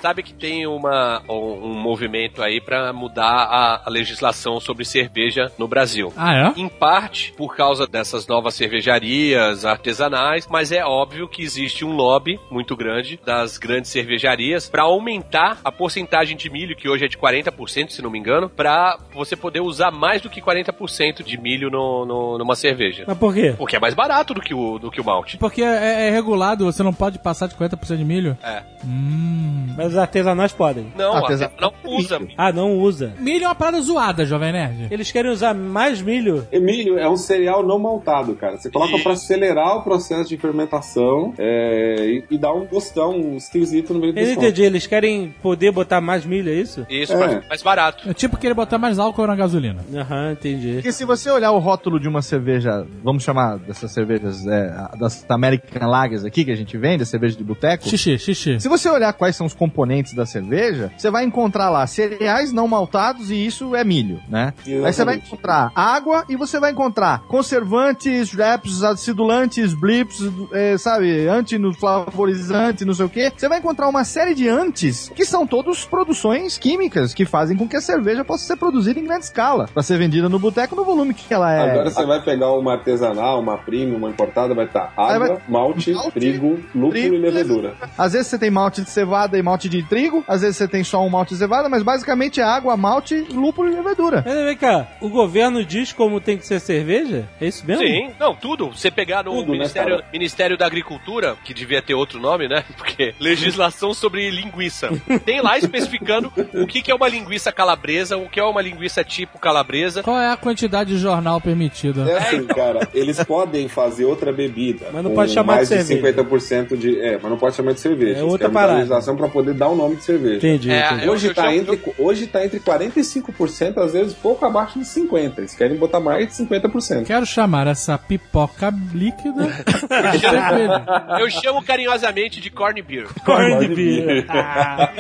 S4: Sabe que tem uma, um, um movimento aí pra mudar a, a legislação sobre cerveja no Brasil.
S6: Ah, é?
S4: Em parte por causa dessas novas cervejarias artesanais, mas é óbvio que existe um lobby muito grande das grandes cervejarias para aumentar a porcentagem de milho, que hoje é de 40%, se não me engano, para você poder usar mais do que 40% de milho no, no- numa cerveja.
S2: Mas por quê?
S4: Porque é mais barato do que o, do que o malte.
S6: Porque é, é regulado, você não pode passar de 50% de milho.
S4: É.
S6: Hum.
S2: Mas os artesanais podem.
S4: Não,
S5: Artesa-
S4: não usa.
S2: Ah, não usa.
S6: Milho é uma parada zoada, Jovem Nerd.
S2: Eles querem usar mais milho.
S3: Milho é um cereal não maltado, cara. Você coloca pra acelerar o processo de fermentação é, e, e dar um gostão esquisito no meio do
S2: Eu entendi, eles querem poder botar mais milho, é isso?
S4: Isso,
S3: É.
S4: mais barato.
S6: É tipo querer botar mais álcool na gasolina.
S2: Aham, entendi.
S5: Porque se você olhar o rótulo de uma cerveja, vamos chamar dessas cervejas, é, das American Lagers aqui, que a gente vende, a cerveja de boteco,
S6: Xixi, xixi.
S5: Se você olhar quais são os componentes da cerveja, você vai encontrar lá cereais não maltados e isso é milho, né? Aí você vai
S3: Exatamente.
S5: encontrar água e você vai encontrar conservantes, wraps, acidulantes, blips, eh, sabe, anti-flavorizante, não sei o quê. Você vai encontrar uma série de antes que são todos produções químicas que fazem com que a cerveja possa ser produzida em grande escala para ser vendida no boteco no volume que ela é.
S3: Agora você vai pegar uma artesanal, uma premium, uma importada, vai estar
S5: Aí
S3: água,
S5: vai-
S3: malte,
S5: malte,
S3: trigo, lúpulo
S5: trigo,
S3: e levedura.
S5: Às vezes você tem malte de cevada e malte de trigo, às vezes você tem só um malte de cevada, mas basicamente é água, malte, lúpulo e levedura.
S2: Mas vem cá, o governo diz como tem que ser cerveja? É isso mesmo?
S4: Sim, não, tudo. Você pegar no
S3: Tudo, né,
S4: Ministério,
S3: cara?
S4: Ministério da Agricultura, que devia ter outro nome, né? Porque legislação sobre linguiça. Tem lá especificando o que, que é uma linguiça calabresa, o que é uma linguiça tipo calabresa.
S6: Qual é a quantidade de jornal permitida?
S3: É assim, cara, eles podem fazer outra bebida.
S2: Mas não
S3: com
S2: pode chamar
S3: mais
S2: de
S3: de
S2: cerveja.
S3: 50% de. É, mas não pode chamar de cerveja.
S2: É outra parada.
S3: legislação pra poder dar o nome de cerveja.
S2: Entendi,
S4: É,
S2: entendi.
S4: eu-
S3: Hoje,
S4: eu
S3: tá
S4: chamo-
S3: entre, hoje tá entre 45%, às vezes pouco abaixo de 50%. Eles querem botar mais de 50%.
S6: Quero chamar essa pipoca líquida de cerveja.
S4: Eu chamo carinhosamente de corn beer.
S2: Corn beer. Ah.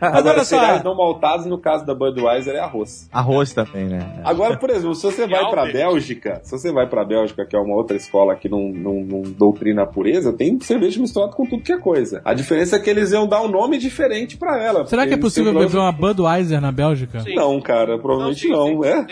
S2: Mas
S3: Agora, cereais
S2: só,
S3: não maltados, no caso da Budweiser, é arroz.
S5: Arroz também, né?
S3: Agora, por exemplo, se você vai pra. Bélgica, se você vai pra Bélgica, que é uma outra escola que não, não, não doutrina a pureza, tem cerveja misturada com tudo que é coisa. A diferença é que eles iam dar um nome diferente pra ela.
S6: Será que é possível beber uma Budweiser na Bélgica?
S4: Sim.
S3: Não, cara, provavelmente
S4: Não,
S3: não.
S4: sim,
S3: É?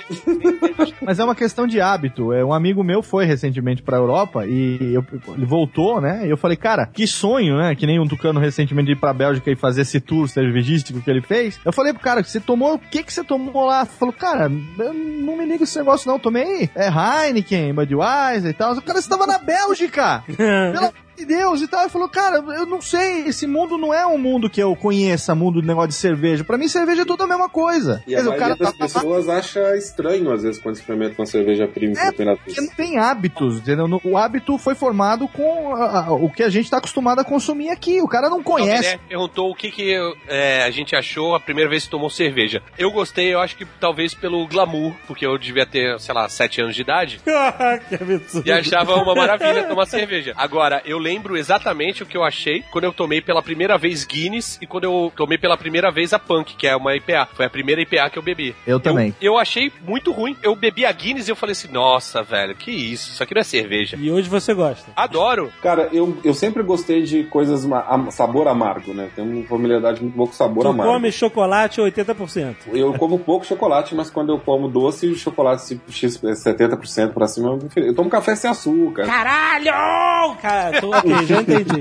S5: Mas é uma questão de hábito. É, um amigo meu foi recentemente pra Europa e eu- ele voltou, né? E eu falei, cara, que sonho, né? Que nem um tucano recentemente de ir pra Bélgica e fazer esse tour cervejístico que ele fez. Eu falei pro cara, você tomou, o que que você tomou lá? Ele falou, cara, eu não me ligo esse negócio não. Eu tomei é, Heineken, Budweiser e tal. O cara estava na Bélgica! Pelo amor de Deus e tal. Ele falou, cara, eu não sei, esse mundo não é um mundo que eu conheça, mundo do negócio de cerveja. Pra mim, cerveja é tudo a mesma coisa.
S3: E a maioria das pessoas acha estranho, às vezes, quando experimenta uma cerveja premium
S5: É,
S3: pela
S5: Porque não tem hábitos, entendeu? O hábito foi formado com a- a- o que a gente tá acostumado a consumir aqui. O cara não
S4: O
S5: conhece.
S4: Perguntou o que, que é, a gente achou a primeira vez que tomou cerveja. Eu gostei, eu acho que talvez pelo glamour, porque eu devia ter, sei lá, 7 anos de idade.
S2: que absurdo.
S4: E achava uma maravilha tomar cerveja. Agora, eu lembro exatamente o que eu achei quando eu tomei pela primeira vez Guinness e quando eu tomei pela primeira vez a Punk, que é uma IPA. Foi a primeira IPA que eu bebi.
S5: Eu também.
S4: Eu, achei muito ruim. Eu bebi a Guinness e eu falei assim, nossa, velho, que isso? Isso aqui não é cerveja.
S2: E hoje você gosta.
S4: Adoro.
S3: Cara, eu, eu sempre gostei de coisas sabor amargo, né? Tenho uma familiaridade muito boa com sabor
S2: Tu
S3: amargo.
S2: come chocolate 80%.
S3: Eu como pouco chocolate, mas quando eu como doce, o chocolate tipo, X, 70% pra cima. Eu tomo café sem açúcar.
S2: Caralho! Cara, tô ok, já entendi.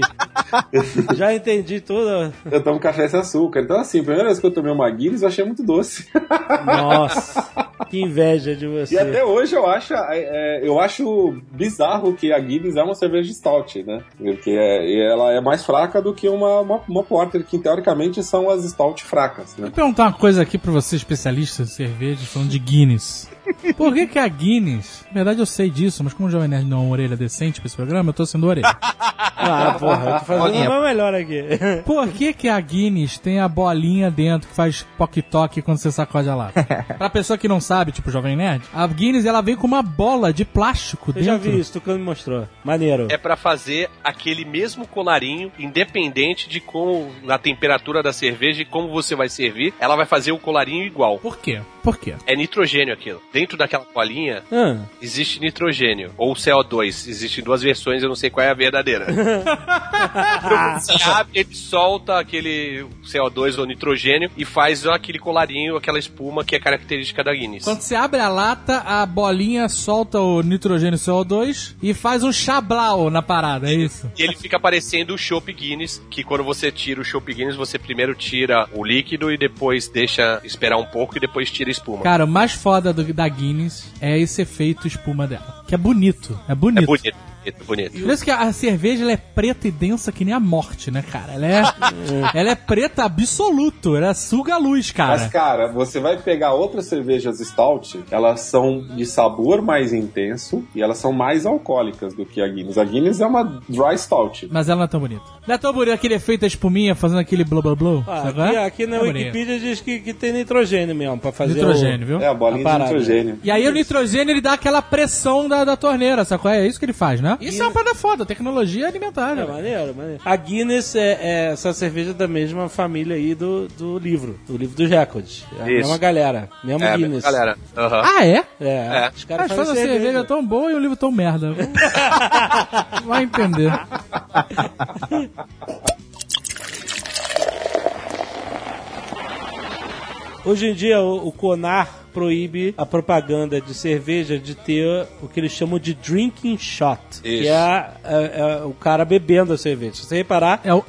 S2: Já entendi tudo.
S3: Eu tomo café sem açúcar. Então, assim, a primeira vez que eu tomei uma Guinness, eu achei muito doce.
S2: Nossa, que inveja de você.
S3: E até hoje eu acho, é, eu acho bizarro que a Guinness é uma cerveja stout, né? Porque é, ela é mais fraca do que uma, uma, uma porter, que teoricamente são as stout fracas, né?
S6: Vou perguntar uma coisa aqui pra você, especialista em cerveja, falando de Guinness. Por que, que a Guinness, na verdade eu sei disso, mas como o Jovem Nerd não é uma orelha decente pra esse programa, eu tô sendo orelha.
S2: Ah, porra, eu tô fazendo o meu melhor aqui.
S6: Por que, que a Guinness tem a bolinha dentro que faz pock-toque quando você sacode a lata? pra pessoa que não sabe, tipo o Jovem Nerd, a Guinness ela vem com uma bola de plástico
S2: Eu
S6: dentro.
S2: já vi isso, tu que me mostrou. Maneiro.
S4: É pra fazer aquele mesmo colarinho, independente de como, na temperatura da cerveja e como você vai servir, ela vai fazer o colarinho igual.
S6: Por quê? Por quê?
S4: É nitrogênio aquilo. Dentro daquela bolinha
S2: Ah,
S4: existe nitrogênio. Ou CO2. Existem duas versões, eu não sei qual é a verdadeira. Quando você abre, ele solta aquele CO2 ou nitrogênio e faz aquele colarinho, aquela espuma que é característica da Guinness.
S6: Quando você abre a lata, a bolinha solta o nitrogênio CO2 e faz um chablau na parada, é isso?
S4: E ele fica parecendo o Chopp Guinness, que quando você tira o Chopp Guinness, você primeiro tira o líquido e depois deixa esperar um pouco e depois tira a espuma.
S6: Cara, o mais foda do- da Guinness é esse efeito espuma dela. Que é bonito. É bonito.
S4: É bonito, bonito, bonito.
S6: Por isso que a cerveja ela é preta e densa que nem a morte, né, cara? Ela é, ela é preta absoluto. Ela suga a luz, cara.
S3: Mas, cara, você vai pegar outras cervejas stout, elas são de sabor mais intenso e elas são mais alcoólicas do que a Guinness. A Guinness é uma dry stout.
S6: Mas ela não é tão bonita. Não é tão bonita aquele efeito da espuminha fazendo aquele blá blá blá.
S2: Ah,
S6: sabe qual
S2: aqui,
S6: é?
S2: aqui na
S6: É bonito.
S2: Wikipedia diz que, que tem nitrogênio mesmo pra fazer
S6: Nitrogênio, viu?
S3: É a bolinha
S2: A
S3: de nitrogênio.
S6: E aí o nitrogênio ele dá aquela pressão da, da torneira, sabe qual é? É isso que ele faz, né? Isso é uma parada foda, tecnologia alimentar,
S2: O...
S6: né?
S2: É maneiro, maneiro. A Guinness é, é essa cerveja da mesma família aí do, do livro, do livro dos recordes. É a
S4: Isso.
S2: mesma galera, mesmo
S4: É,
S2: Guinness.
S4: galera. Aham.
S6: Ah, é?
S2: É,
S4: É.
S2: os caras
S6: faz uma
S2: fazem
S6: cerveja tão boa e um livro tão merda. Vai entender.
S2: Hoje em dia, o, o CONAR proíbe a propaganda de cerveja de ter o que eles chamam de drinking shot. Que
S4: Isso.
S2: é, a- é- é o cara bebendo a cerveja. Se você reparar,
S6: É o.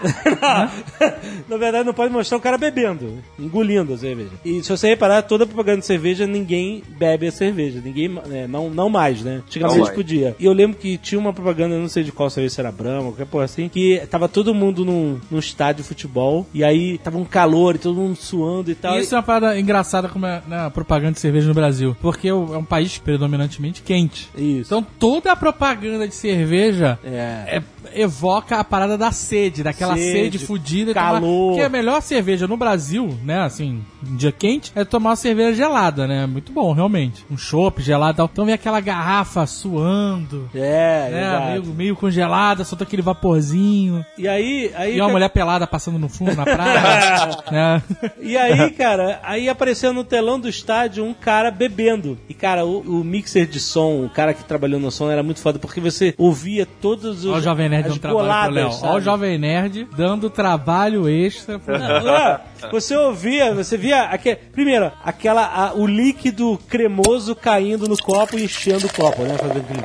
S2: na verdade não pode mostrar o cara bebendo, engolindo a cerveja. E se você reparar, toda propaganda de cerveja, ninguém bebe a cerveja. Ninguém, né, não, não mais, né? Antigamente
S3: Não mais.
S2: podia. E eu lembro que tinha uma propaganda, não sei de qual cerveja, se era Brahma, qualquer porra assim, que tava todo mundo num, num estádio de futebol, e aí tava um calor e todo mundo suando e tal.
S6: Isso é uma parada engraçada como é na propaganda de cerveja no Brasil. Porque é um país predominantemente quente.
S2: Isso.
S6: Então toda a propaganda de cerveja
S2: É.
S6: é- evoca a parada da sede, daquela sede,
S2: Sede,
S6: fudida.
S2: calor.
S6: Porque a melhor cerveja no Brasil, né, assim, dia quente, é tomar uma cerveja gelada, né? Muito bom, realmente. Um chopp gelado e tal. Então vem aquela garrafa suando.
S2: É,
S6: né, meio, meio congelada, solta aquele vaporzinho.
S2: E aí, aí
S6: E uma
S2: ca-
S6: mulher pelada passando no fundo, na praia. né?
S2: E aí, cara, aí apareceu no telão do estádio um cara bebendo. E, cara, o, o mixer de som, o cara que trabalhou no som era muito foda, porque você ouvia todos os.
S6: Olha o Jovem Nerd
S2: as
S6: dando trabalho pro Léo. Olha o? Jovem Nerd dando trabalho extra. pro-
S2: Não, você ouvia, você via aque- primeiro, aquela a- o líquido cremoso caindo no copo e enchendo o copo, né? Fazendo aquele-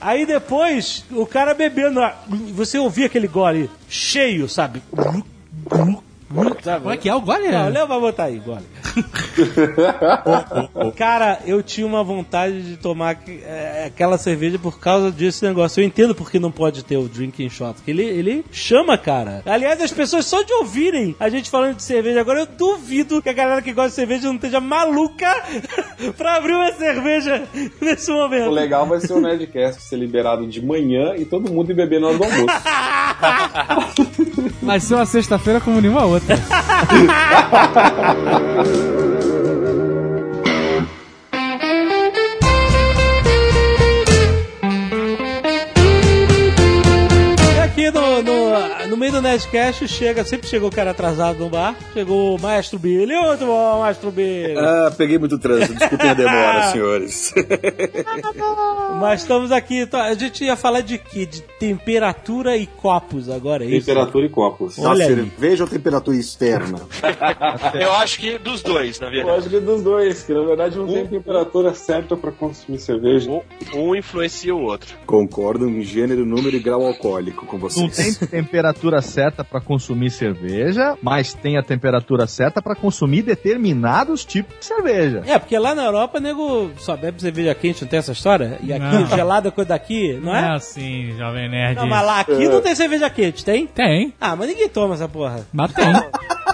S2: Aí depois, o cara bebendo, você ouvia aquele gole cheio, sabe? Sabe?
S6: Como é que é o gole?
S2: Não, o Léo vai botar aí, gole. Cara, eu tinha uma vontade de tomar é, aquela cerveja por causa desse negócio. Eu entendo porque não pode ter o drinking shot. Que ele, ele chama, cara. Aliás, as pessoas só de ouvirem a gente falando de cerveja agora, eu duvido que a galera que gosta de cerveja não esteja maluca pra abrir uma cerveja nesse
S3: O
S2: momento.
S3: legal vai ser o Nerdcast ser liberado de manhã e todo mundo ir beber na hora do almoço.
S6: Vai ser uma sexta-feira como nenhuma outra.
S2: E aqui no, no, no meio do Nerdcast chega, sempre chegou o cara atrasado no bar, chegou o Maestro Billy. Muito bom, Maestro Billy.
S8: Ah, peguei muito trânsito. Desculpem a demora, senhores.
S2: Mas estamos aqui, então, a gente ia falar de quê? De temperatura e copos agora, é isso?
S3: Temperatura e copos.
S2: Olha aí.
S8: cerveja ou temperatura externa?
S4: Eu acho que dos dois, na
S3: Eu
S4: verdade.
S3: acho que dos dois, que na verdade não tem temperatura certa pra consumir cerveja.
S4: Um, um influencia o outro.
S8: Concordo em gênero, número e grau alcoólico com
S5: Não
S8: vocês.
S5: tem temperatura certa pra consumir cerveja, mas tem a temperatura certa pra consumir determinados tipos de cerveja.
S2: É, porque lá na Europa, nego só bebe cerveja quente, não tem essa história? E aqui,
S6: Não.
S2: gelada coisa daqui, não
S6: Não é
S2: é?
S6: assim, Jovem Nerd.
S2: Não, mas lá aqui não tem cerveja quente, tem?
S6: Tem,
S2: Ah, mas ninguém toma essa porra.
S6: mas tem.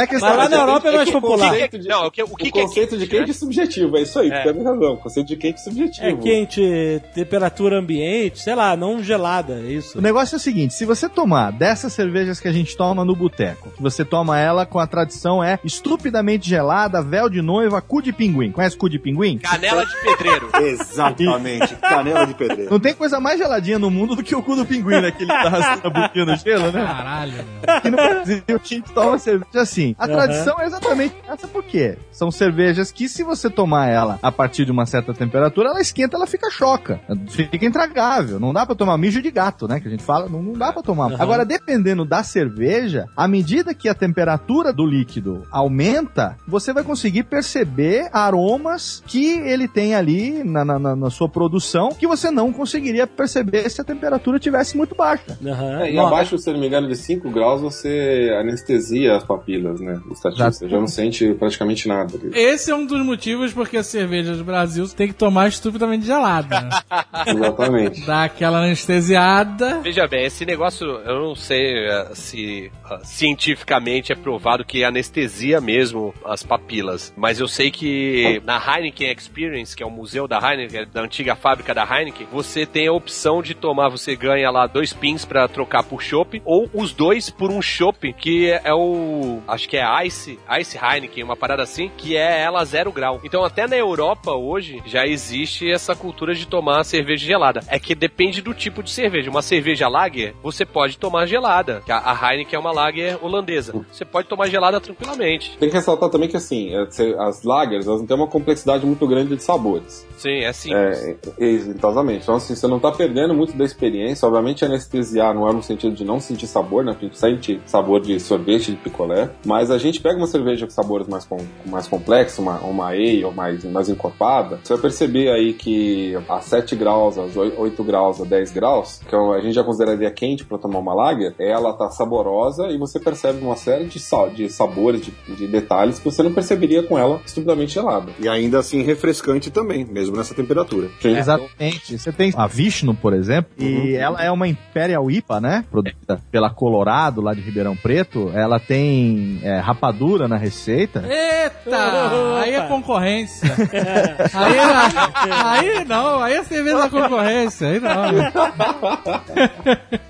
S5: Não é questão
S2: Mas lá na Europa é mais
S3: o
S2: popular.
S3: conceito de-
S4: Não, o que, o que
S3: o
S4: que é
S3: conceito de quente é subjetivo, é isso aí,
S4: É.
S3: tu tem razão. O conceito de quente é subjetivo.
S2: É quente, temperatura ambiente, sei lá, não gelada, é isso.
S5: O negócio é o seguinte, se você tomar dessas cervejas que a gente toma no boteco, que você toma ela com a tradição é estupidamente gelada, véu de noiva, cu de pinguim. Conhece cu de pinguim?
S4: Canela de pedreiro.
S8: Exatamente. Canela de pedreiro.
S5: Não tem coisa mais geladinha no mundo do que o cu do pinguim, né? Que ele tá rasgando a boquinha no gelo, né?
S6: Caralho, meu.
S5: Aqui no Brasil a gente toma cerveja assim. A tradição é exatamente essa por quê? São cervejas que se você tomar ela a partir de uma certa temperatura, ela esquenta, ela fica choca. Fica intragável. Não dá pra tomar mijo de gato, né? Que a gente fala, não, não dá pra tomar. Agora, dependendo da cerveja, à medida que a temperatura do líquido aumenta, você vai conseguir perceber aromas que ele tem ali na, na- na- na sua produção que você não conseguiria perceber se a temperatura tivesse muito baixa.
S2: Aham.
S3: É, e
S2: Bom,
S3: abaixo, se não me engano, de 5 graus, você anestesia as papilas, né? Você já não sente praticamente nada. ali.
S6: Esse é um dos motivos porque a cerveja do Brasil tem que tomar estupidamente gelada. né?
S3: Exatamente.
S6: Dá aquela anestesiada.
S4: Veja bem, esse negócio, eu não sei eh, se ah, cientificamente é provado que anestesia mesmo as papilas, mas eu sei que na Heineken Experience, que é o museu da Heineken, da antiga fábrica da Heineken, você tem a opção de tomar, você ganha lá dois pins pra trocar por chopp, ou os dois por um chopp, que é o, acho que é Ice, Ice Heineken, uma parada assim, que é ela zero grau. Então até na Europa hoje já existe essa cultura de tomar cerveja gelada. É que depende do tipo de cerveja. Uma cerveja lager, você pode tomar gelada. A Heineken é uma lager holandesa. Você pode tomar gelada tranquilamente.
S3: Tem que ressaltar também que, assim, é, as lagers, elas não têm uma complexidade muito grande de sabores.
S4: Sim, é simples.
S3: É, é, exatamente. Então, assim, você não tá perdendo muito da experiência. Obviamente, anestesiar não é no sentido de não sentir sabor, né? A gente sente sabor de sorvete, de picolé. Mas a gente pega uma cerveja com sabores mais, com, mais complexos, uma, uma ale ou mais, mais encorpada. Você vai perceber aí que a 7 graus, a 8 graus, a 10 graus, que a gente já consideraria quente para tomar uma lager, ela tá saborosa e você percebe uma série de, sal, de sabores, de, de detalhes que você não perceberia com ela estupidamente gelada.
S8: E ainda assim refrescante também, mesmo nessa temperatura.
S3: Sim.
S5: Exatamente. Você tem a Vishnu, por exemplo, e ela é uma Imperial IPA, né? Produzida pela Colorado, lá de Ribeirão Preto. Ela tem é, rapadura na receita.
S6: Eita! Aí é concorrência. Aí, é- aí não, aí é cerveja da concorrência. Aí não.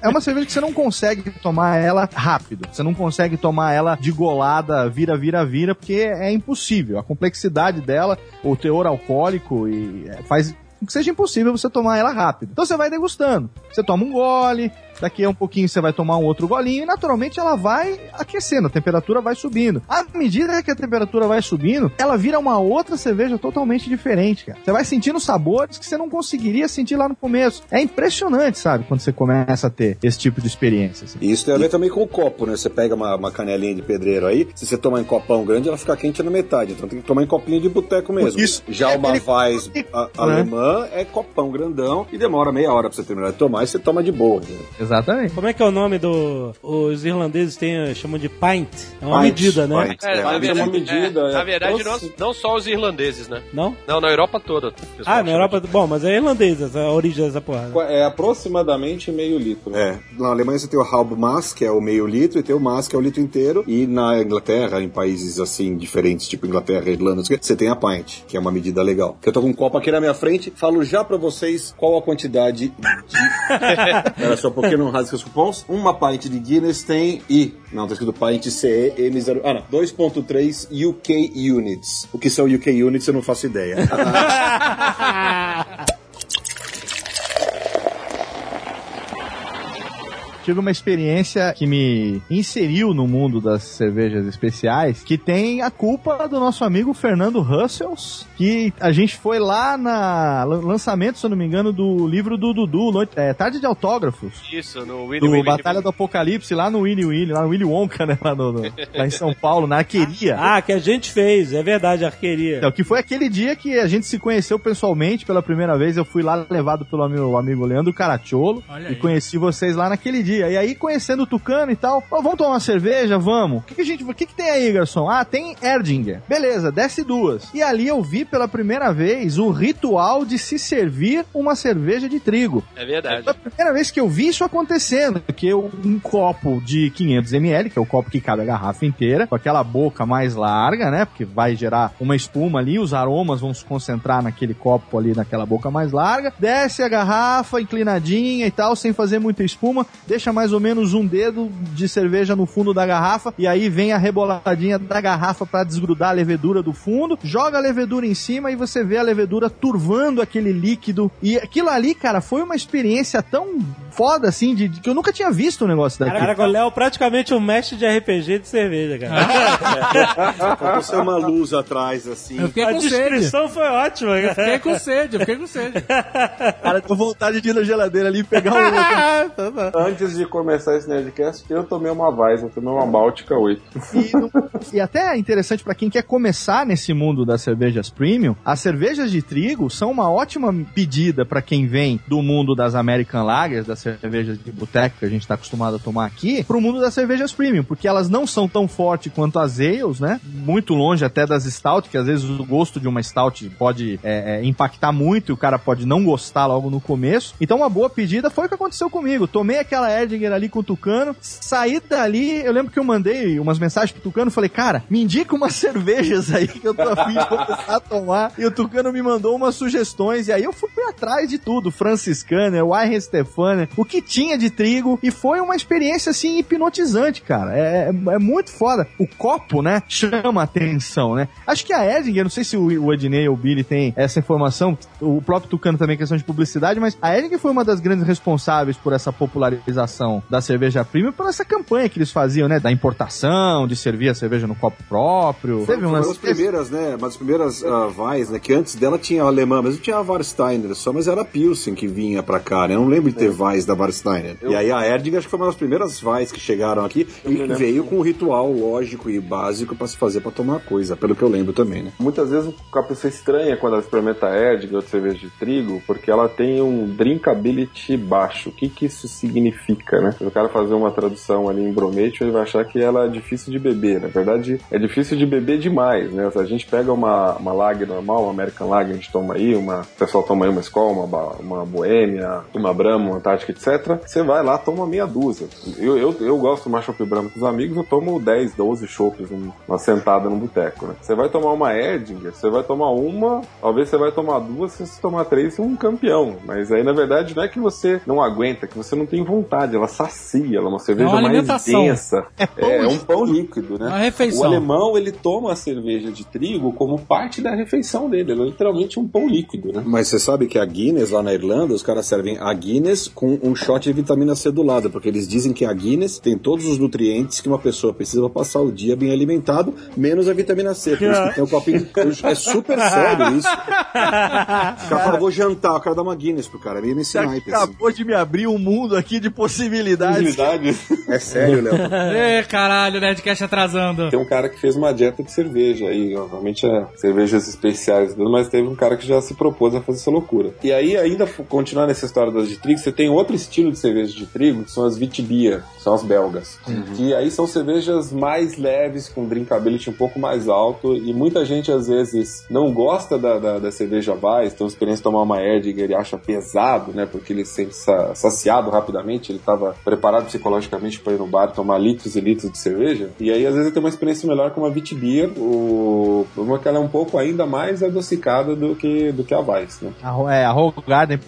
S5: É uma cerveja que você não consegue tomar ela rápido. Você não consegue tomar ela de golada, vira, vira, vira, porque é impossível. A complexidade dela, o teor alcoólico, e é, faz com que seja impossível você tomar ela rápido. Então você vai degustando. Você toma um gole, daqui a um pouquinho você vai tomar um outro golinho e naturalmente ela vai aquecendo, a temperatura vai subindo. À medida que a temperatura vai subindo, ela vira uma outra cerveja totalmente diferente, cara. Você vai sentindo sabores que você não conseguiria sentir lá no começo. É impressionante, sabe, quando você começa a ter esse tipo de experiência. assim.
S8: E isso tem a ver também com o copo, né? Você pega uma, uma canelinha de pedreiro aí, se você tomar em copão grande, ela fica quente na metade. Então tem que tomar em copinho de boteco mesmo.
S5: Isso.
S8: Já
S5: É
S8: uma Weiss a- alemã é copão grandão e demora meia hora pra você terminar de tomar e você toma de boa. né?
S5: Exatamente.
S2: Como é que é o nome do. Os irlandeses têm, chamam de pint. É uma
S8: Pint,
S2: medida, né?
S8: pint.
S4: É,
S8: É,
S4: na
S3: mas é
S4: verdade,
S3: uma medida,
S4: é, na
S3: é,
S4: verdade
S3: trouxe-
S4: não, não só os irlandeses, né?
S2: Não?
S4: Não, na Europa toda.
S2: Ah, na Europa. Bom, mas é irlandesa essa- a origem dessa porra.
S3: É aproximadamente meio litro.
S8: É, na Alemanha você tem o halb mass, que é o meio litro, e tem o mass, que é o litro inteiro. E na Inglaterra, em países assim diferentes, tipo Inglaterra, Irlanda, você tem a pint, que é uma medida legal. Que eu tô com um copo aqui na minha frente, falo já pra vocês qual a quantidade de. Era só porque não rasga os cupons. Uma pint de Guinness tem I. Não, tá escrito pint CE M0. Ah, não. 2.3 UK units. O que são UK units eu não faço ideia.
S5: tive uma experiência que me inseriu no mundo das cervejas especiais, que tem a culpa do nosso amigo Fernando Russells, que a gente foi lá na lan- lançamento, se eu não me engano, do livro do Dudu, Noite- é, Tarde de Autógrafos.
S4: Isso, no Willy
S5: Do
S4: Willy
S5: Batalha do Apocalipse, lá no Willy Willy, lá no Willy Wonka, né? Lá, no- no- lá em São Paulo, na Arqueria.
S2: Ah, que a gente fez, é verdade, arqueria.
S5: Então, que foi aquele dia que a gente se conheceu pessoalmente pela primeira vez. Eu fui lá levado pelo meu amigo Leandro Caracciolo
S6: Olha
S5: e
S6: aí.
S5: conheci vocês lá naquele dia. E aí, conhecendo o Tucano e tal, "Ó, vamos tomar uma cerveja? Vamos. O que, que a gente. O que, que tem aí, garçom? Ah, tem Erdinger. Beleza, desce duas. E ali eu vi pela primeira vez o ritual de se servir uma cerveja de trigo.
S4: É verdade.
S5: Foi a primeira vez que eu vi isso acontecendo, que um copo de 500ml, que é o copo que cabe a garrafa inteira, com aquela boca mais larga, né? Porque vai gerar uma espuma ali, os aromas vão se concentrar naquele copo ali, naquela boca mais larga. Desce a garrafa, inclinadinha e tal, sem fazer muita espuma. Deixa mais ou menos um dedo de cerveja no fundo da garrafa. E aí vem a reboladinha da garrafa para desgrudar a levedura do fundo. Joga a levedura em cima e você vê a levedura turvando aquele líquido. E aquilo ali, cara, foi uma experiência tão foda assim, de, de que eu nunca tinha visto um negócio daquele.
S2: Caraca, o Léo é praticamente um mestre de RPG de cerveja, cara.
S8: Ser uma luz atrás, assim.
S6: Eu fiquei
S2: A
S6: com sede.
S2: descrição foi ótima,
S6: Eu
S2: cara.
S6: fiquei com sede, eu fiquei com sede.
S5: Cara, tô vontade de ir na geladeira ali e pegar um outro.
S3: Antes de começar esse Nerdcast, eu tomei uma Weiss, eu tomei uma Báltica 8.
S5: E, e até é interessante pra quem quer começar nesse mundo das cervejas premium, as cervejas de trigo são uma ótima pedida pra quem vem do mundo das American Lagers, das cervejas de boteco que a gente tá acostumado a tomar aqui, pro mundo das cervejas premium, porque elas não são tão fortes quanto as ales, né? Muito longe até das stout, que às vezes o gosto de uma stout pode é, é, impactar muito e o cara pode não gostar logo no começo. Então uma boa pedida foi o que aconteceu comigo. Tomei aquela Erdinger ali com o Tucano, saí dali, eu lembro que eu mandei umas mensagens pro Tucano, falei, cara, me indica umas cervejas aí que eu tô afim de começar a tomar. E o Tucano me mandou umas sugestões, e aí eu fui atrás de tudo, Franciscaner, Wyren Stefania, o que tinha de trigo, e foi uma experiência, assim, hipnotizante, cara. É, é- é muito foda. O copo, né, chama a atenção, né? Acho que a Edinger, não sei se o, o Ednei ou o Billy tem essa informação, o próprio Tucano também, questão de publicidade, mas a Edinger foi uma das grandes responsáveis por essa popularização da cerveja premium, por essa campanha que eles faziam, né, da importação, de servir a cerveja no copo próprio.
S8: Foi
S5: Teve um
S8: uma das
S5: lance
S8: primeiras, né? Uma das primeiras uh, Weiss, né? Que antes dela tinha a alemã, mas não tinha a Warsteiner só, mas era a Pilsen que vinha pra cá, né? Eu não lembro de ter Weiss da Warsteiner. E aí a Erdinger acho que foi uma das primeiras Weiss que chegaram aqui e que veio com um ritual lógico e básico pra se fazer pra tomar coisa, pelo que eu lembro também, né?
S3: Muitas vezes a pessoa estranha quando ela experimenta a Edgar ou cerveja de trigo, porque ela tem um drinkability baixo. O que que isso significa, né? Se o cara fazer uma tradução ali em bromate, ele vai achar que ela é difícil de beber. Na verdade, é difícil de beber demais, né? Se a gente pega uma, uma lager normal, uma American Lager, a gente toma aí, uma, o pessoal toma aí uma Skol, uma, uma Boêmia, uma Brahma, uma Etc. Você vai lá, toma meia dúzia. Eu, eu, eu gosto de tomar chopp Brahma com os amigos, eu tomo 10, 12 chopps numa sentada no boteco, né? Você vai tomar uma Edinger, você vai tomar uma, talvez você vai tomar duas, se você tomar três, você é um campeão. Mas aí, na verdade, não é que você não aguenta, é que você não tem vontade, ela sacia, ela é uma cerveja
S6: uma
S3: mais densa. É, é um pão líquido, né?
S6: Uma refeição.
S3: O alemão, ele toma a cerveja de trigo como parte da refeição dele, ela é literalmente um pão líquido, né?
S8: Mas você sabe que a Guinness lá na Irlanda, os caras servem a Guinness com um shot de vitamina C do lado, porque eles dizem que a Guinness tem todos os nutrientes que uma pessoa precisa pra passar o dia bem alimentado, menos a vitamina C. Por isso que tem o copinho. É super sério isso. O cara fala, vou jantar, o cara dá uma Guinness pro cara, é meio nesse
S5: Você
S8: naipe assim.
S5: acabou de me abrir um mundo aqui de possibilidades.
S8: É sério, Léo.
S6: Ê, caralho, o Nerdcast atrasando.
S3: Tem um cara que fez uma dieta de cerveja aí, obviamente é cervejas especiais, mas teve um cara que já se propôs a fazer essa loucura. E aí, ainda continuar nessa história das de trigo, você tem outro estilo de cerveja de trigo, que são as Vitibia, são as belgas. Que aí são cervejas mais leves, com drinkability um pouco mais alto, e muita gente às vezes não gosta da, da, da cerveja Weiss, tem uma experiência de tomar uma Erdinger e acha pesado, né, porque ele se sente sa- saciado rapidamente, ele estava preparado psicologicamente para ir no bar tomar litros e litros de cerveja, e aí às vezes ele tem uma experiência melhor com uma Vitibia, o problema é que ela é um pouco ainda mais adocicada do que, do que a Weiss, né?
S5: É, a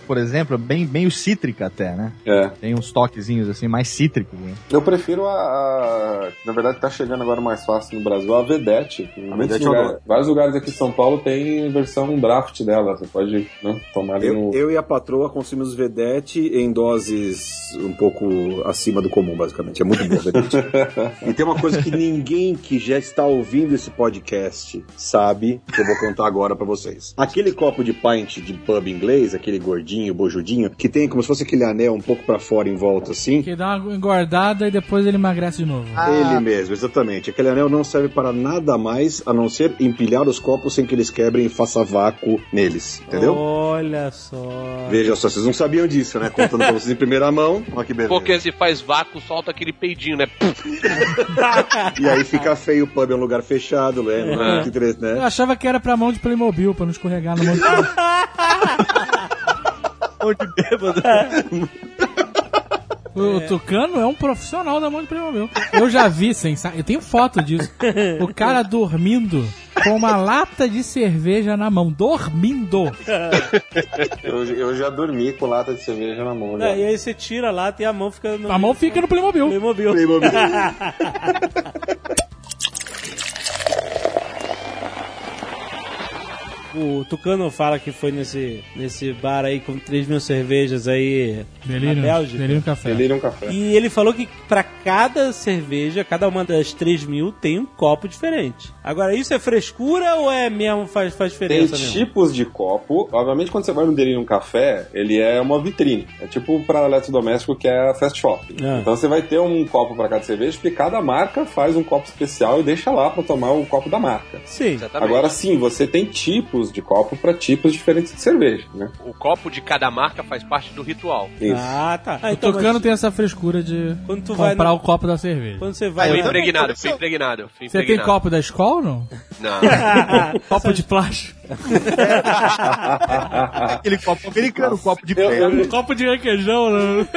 S5: por exemplo, é bem, bem cítrica até, né?
S3: É.
S5: Tem uns toquezinhos assim, mais cítricos, né?
S3: Eu prefiro a, a- Na verdade, tá chegando agora mais fácil no Brasil, a Vedete. Muitos
S8: Vedete
S3: lugares-
S8: adoro.
S3: vários lugares aqui em São Paulo tem versão draft dela. Você pode né, tomar ali
S8: Eu,
S3: no.
S8: eu e a patroa consumimos Vedete em doses um pouco acima do comum, basicamente. É muito bom, Vedete. e tem uma coisa que ninguém que já está ouvindo esse podcast sabe, que eu vou contar agora pra vocês. Aquele copo de pint de pub inglês, aquele gordinho, bojudinho, que tem como se fosse aquele anel um pouco pra fora em volta assim.
S6: Que dá uma engordada e depois ele emagrece de novo.
S8: Ele mesmo, exatamente. Aquele anel não serve para nada mais a não ser empilhar os copos sem que eles quebrem e faça vácuo neles. Entendeu?
S2: Olha só.
S8: Veja só, vocês não sabiam disso, né? Contando pra vocês em primeira mão. Olha que beleza.
S4: Porque se faz vácuo, solta aquele peidinho, né?
S8: E aí fica feio, o pub é um lugar fechado, né? É muito interessante,
S6: Eu
S8: né?
S6: achava que era pra mão de Playmobil, pra não escorregar na mão de
S5: Ou de bêbado.
S6: O Tucano é um profissional da mão de Playmobil. Eu já vi, sem eu tenho foto disso. O cara dormindo com uma lata de cerveja na mão. Dormindo.
S3: Eu, eu já dormi com lata de cerveja na mão. já.
S2: É, e aí você tira a lata e a mão fica no
S6: A mão fica no Playmobil.
S2: Playmobil.
S8: Playmobil.
S2: O Tucano fala que foi nesse, nesse bar aí com 3 mil cervejas aí
S6: Delírio,
S2: na Bélgica.
S6: delírio café.
S3: Delírio um café.
S2: E ele falou que pra cada cerveja, cada uma das 3 mil tem um copo diferente. Agora, isso é frescura ou é mesmo faz, faz
S3: Tem
S2: diferença mesmo?
S3: tipos de copo. Obviamente, quando você vai no Delirium Café, ele é uma vitrine. É tipo para eletrodoméstico que é a Fast Shop.
S2: Ah.
S3: Então você vai ter um copo para cada cerveja, porque cada marca faz um copo especial e deixa lá para tomar o copo da marca.
S2: Sim.
S4: Exatamente.
S3: Agora sim, você tem tipos de copo para tipos diferentes de cerveja, né?
S4: O copo de cada marca faz parte do ritual.
S3: Isso.
S2: Ah, tá. Ah,
S6: O
S2: então,
S6: Tucano
S2: mas
S6: tem essa frescura de
S2: Quando tu vai
S6: comprar
S2: no-
S6: o copo da cerveja.
S2: quando você vai...
S4: Fui
S2: na-
S4: impregnado, fui impregnado. Fui
S6: Você tem
S4: impregnado.
S6: copo da escola ou não?
S4: Não.
S6: Copo de plástico.
S5: Aquele copo americano, copo de
S3: Eu, eu,
S6: Copo de requeijão, né?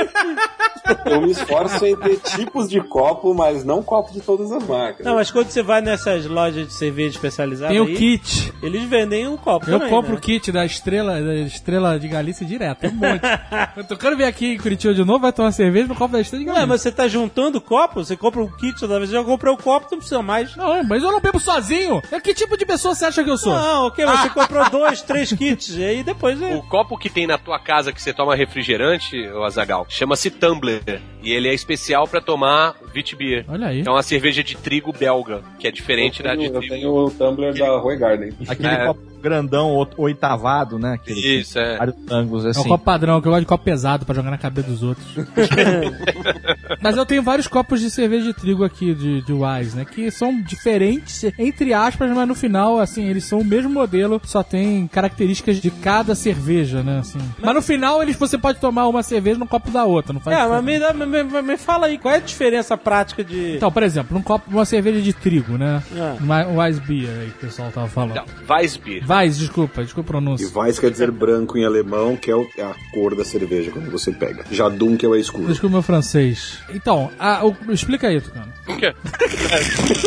S3: Eu me esforço em ter tipos de copo, mas não copo de todas as marcas.
S2: Não, mas quando você vai nessas lojas de cerveja especializadas
S6: Tem o
S2: aí,
S6: kit.
S2: eles vendem um copo
S6: Eu
S2: também,
S6: compro
S2: né?
S6: o kit da estrela, da estrela de Galícia direto. Um monte. Eu tô querendo vir aqui em Curitiba de novo, vai tomar cerveja no copo da estrela de
S2: Ué,
S6: Galícia.
S2: mas você tá juntando copo? Você compra um kit toda vez, já comprou o copo, não precisa mais.
S6: Não, mas eu não bebo sozinho. É que tipo de pessoa você acha que eu sou?
S2: Não, ok, você comprou dois, três kits, e aí depois... É...
S4: O copo que tem na tua casa que você toma refrigerante, o Azagal, chama-se Tumbler. E ele é especial pra tomar Witbier.
S6: Olha aí.
S4: É uma cerveja de trigo belga, que é diferente
S3: eu
S4: da de
S3: tenho, eu
S4: trigo.
S3: tenho o tumbler da Roy Garden.
S5: Aquele
S4: É.
S5: copo grandão, oitavado, né? Aquele que
S4: Isso, é.
S5: vários ângulos
S6: É
S5: assim.
S6: o copo padrão, que eu gosto de copo pesado pra jogar na cabeça dos outros. Mas eu tenho vários copos de cerveja de trigo aqui, de, de Wise, né? Que são diferentes, entre aspas, mas no final, assim, eles são o mesmo modelo, só tem características de cada cerveja, né? Assim. Mas no final, eles, você pode tomar uma cerveja no copo da outra, não faz
S2: É, mas
S6: diferença.
S2: me, me, me- me fala aí, qual é a diferença prática de...
S6: Então, por exemplo, num copo, uma cerveja de trigo, né?
S2: Ah.
S6: Uma Wise Beer aí que o pessoal tava falando.
S4: Não, Weissbier.
S6: Weiss, desculpa, desculpa a
S8: E
S6: pronúncia.
S8: Weiss quer dizer branco em alemão, que é, o- é a cor da cerveja quando você pega. Jadum, que é o escuro.
S6: Desculpa o meu francês. Então, a- o- explica aí, Tucano.
S4: O quê?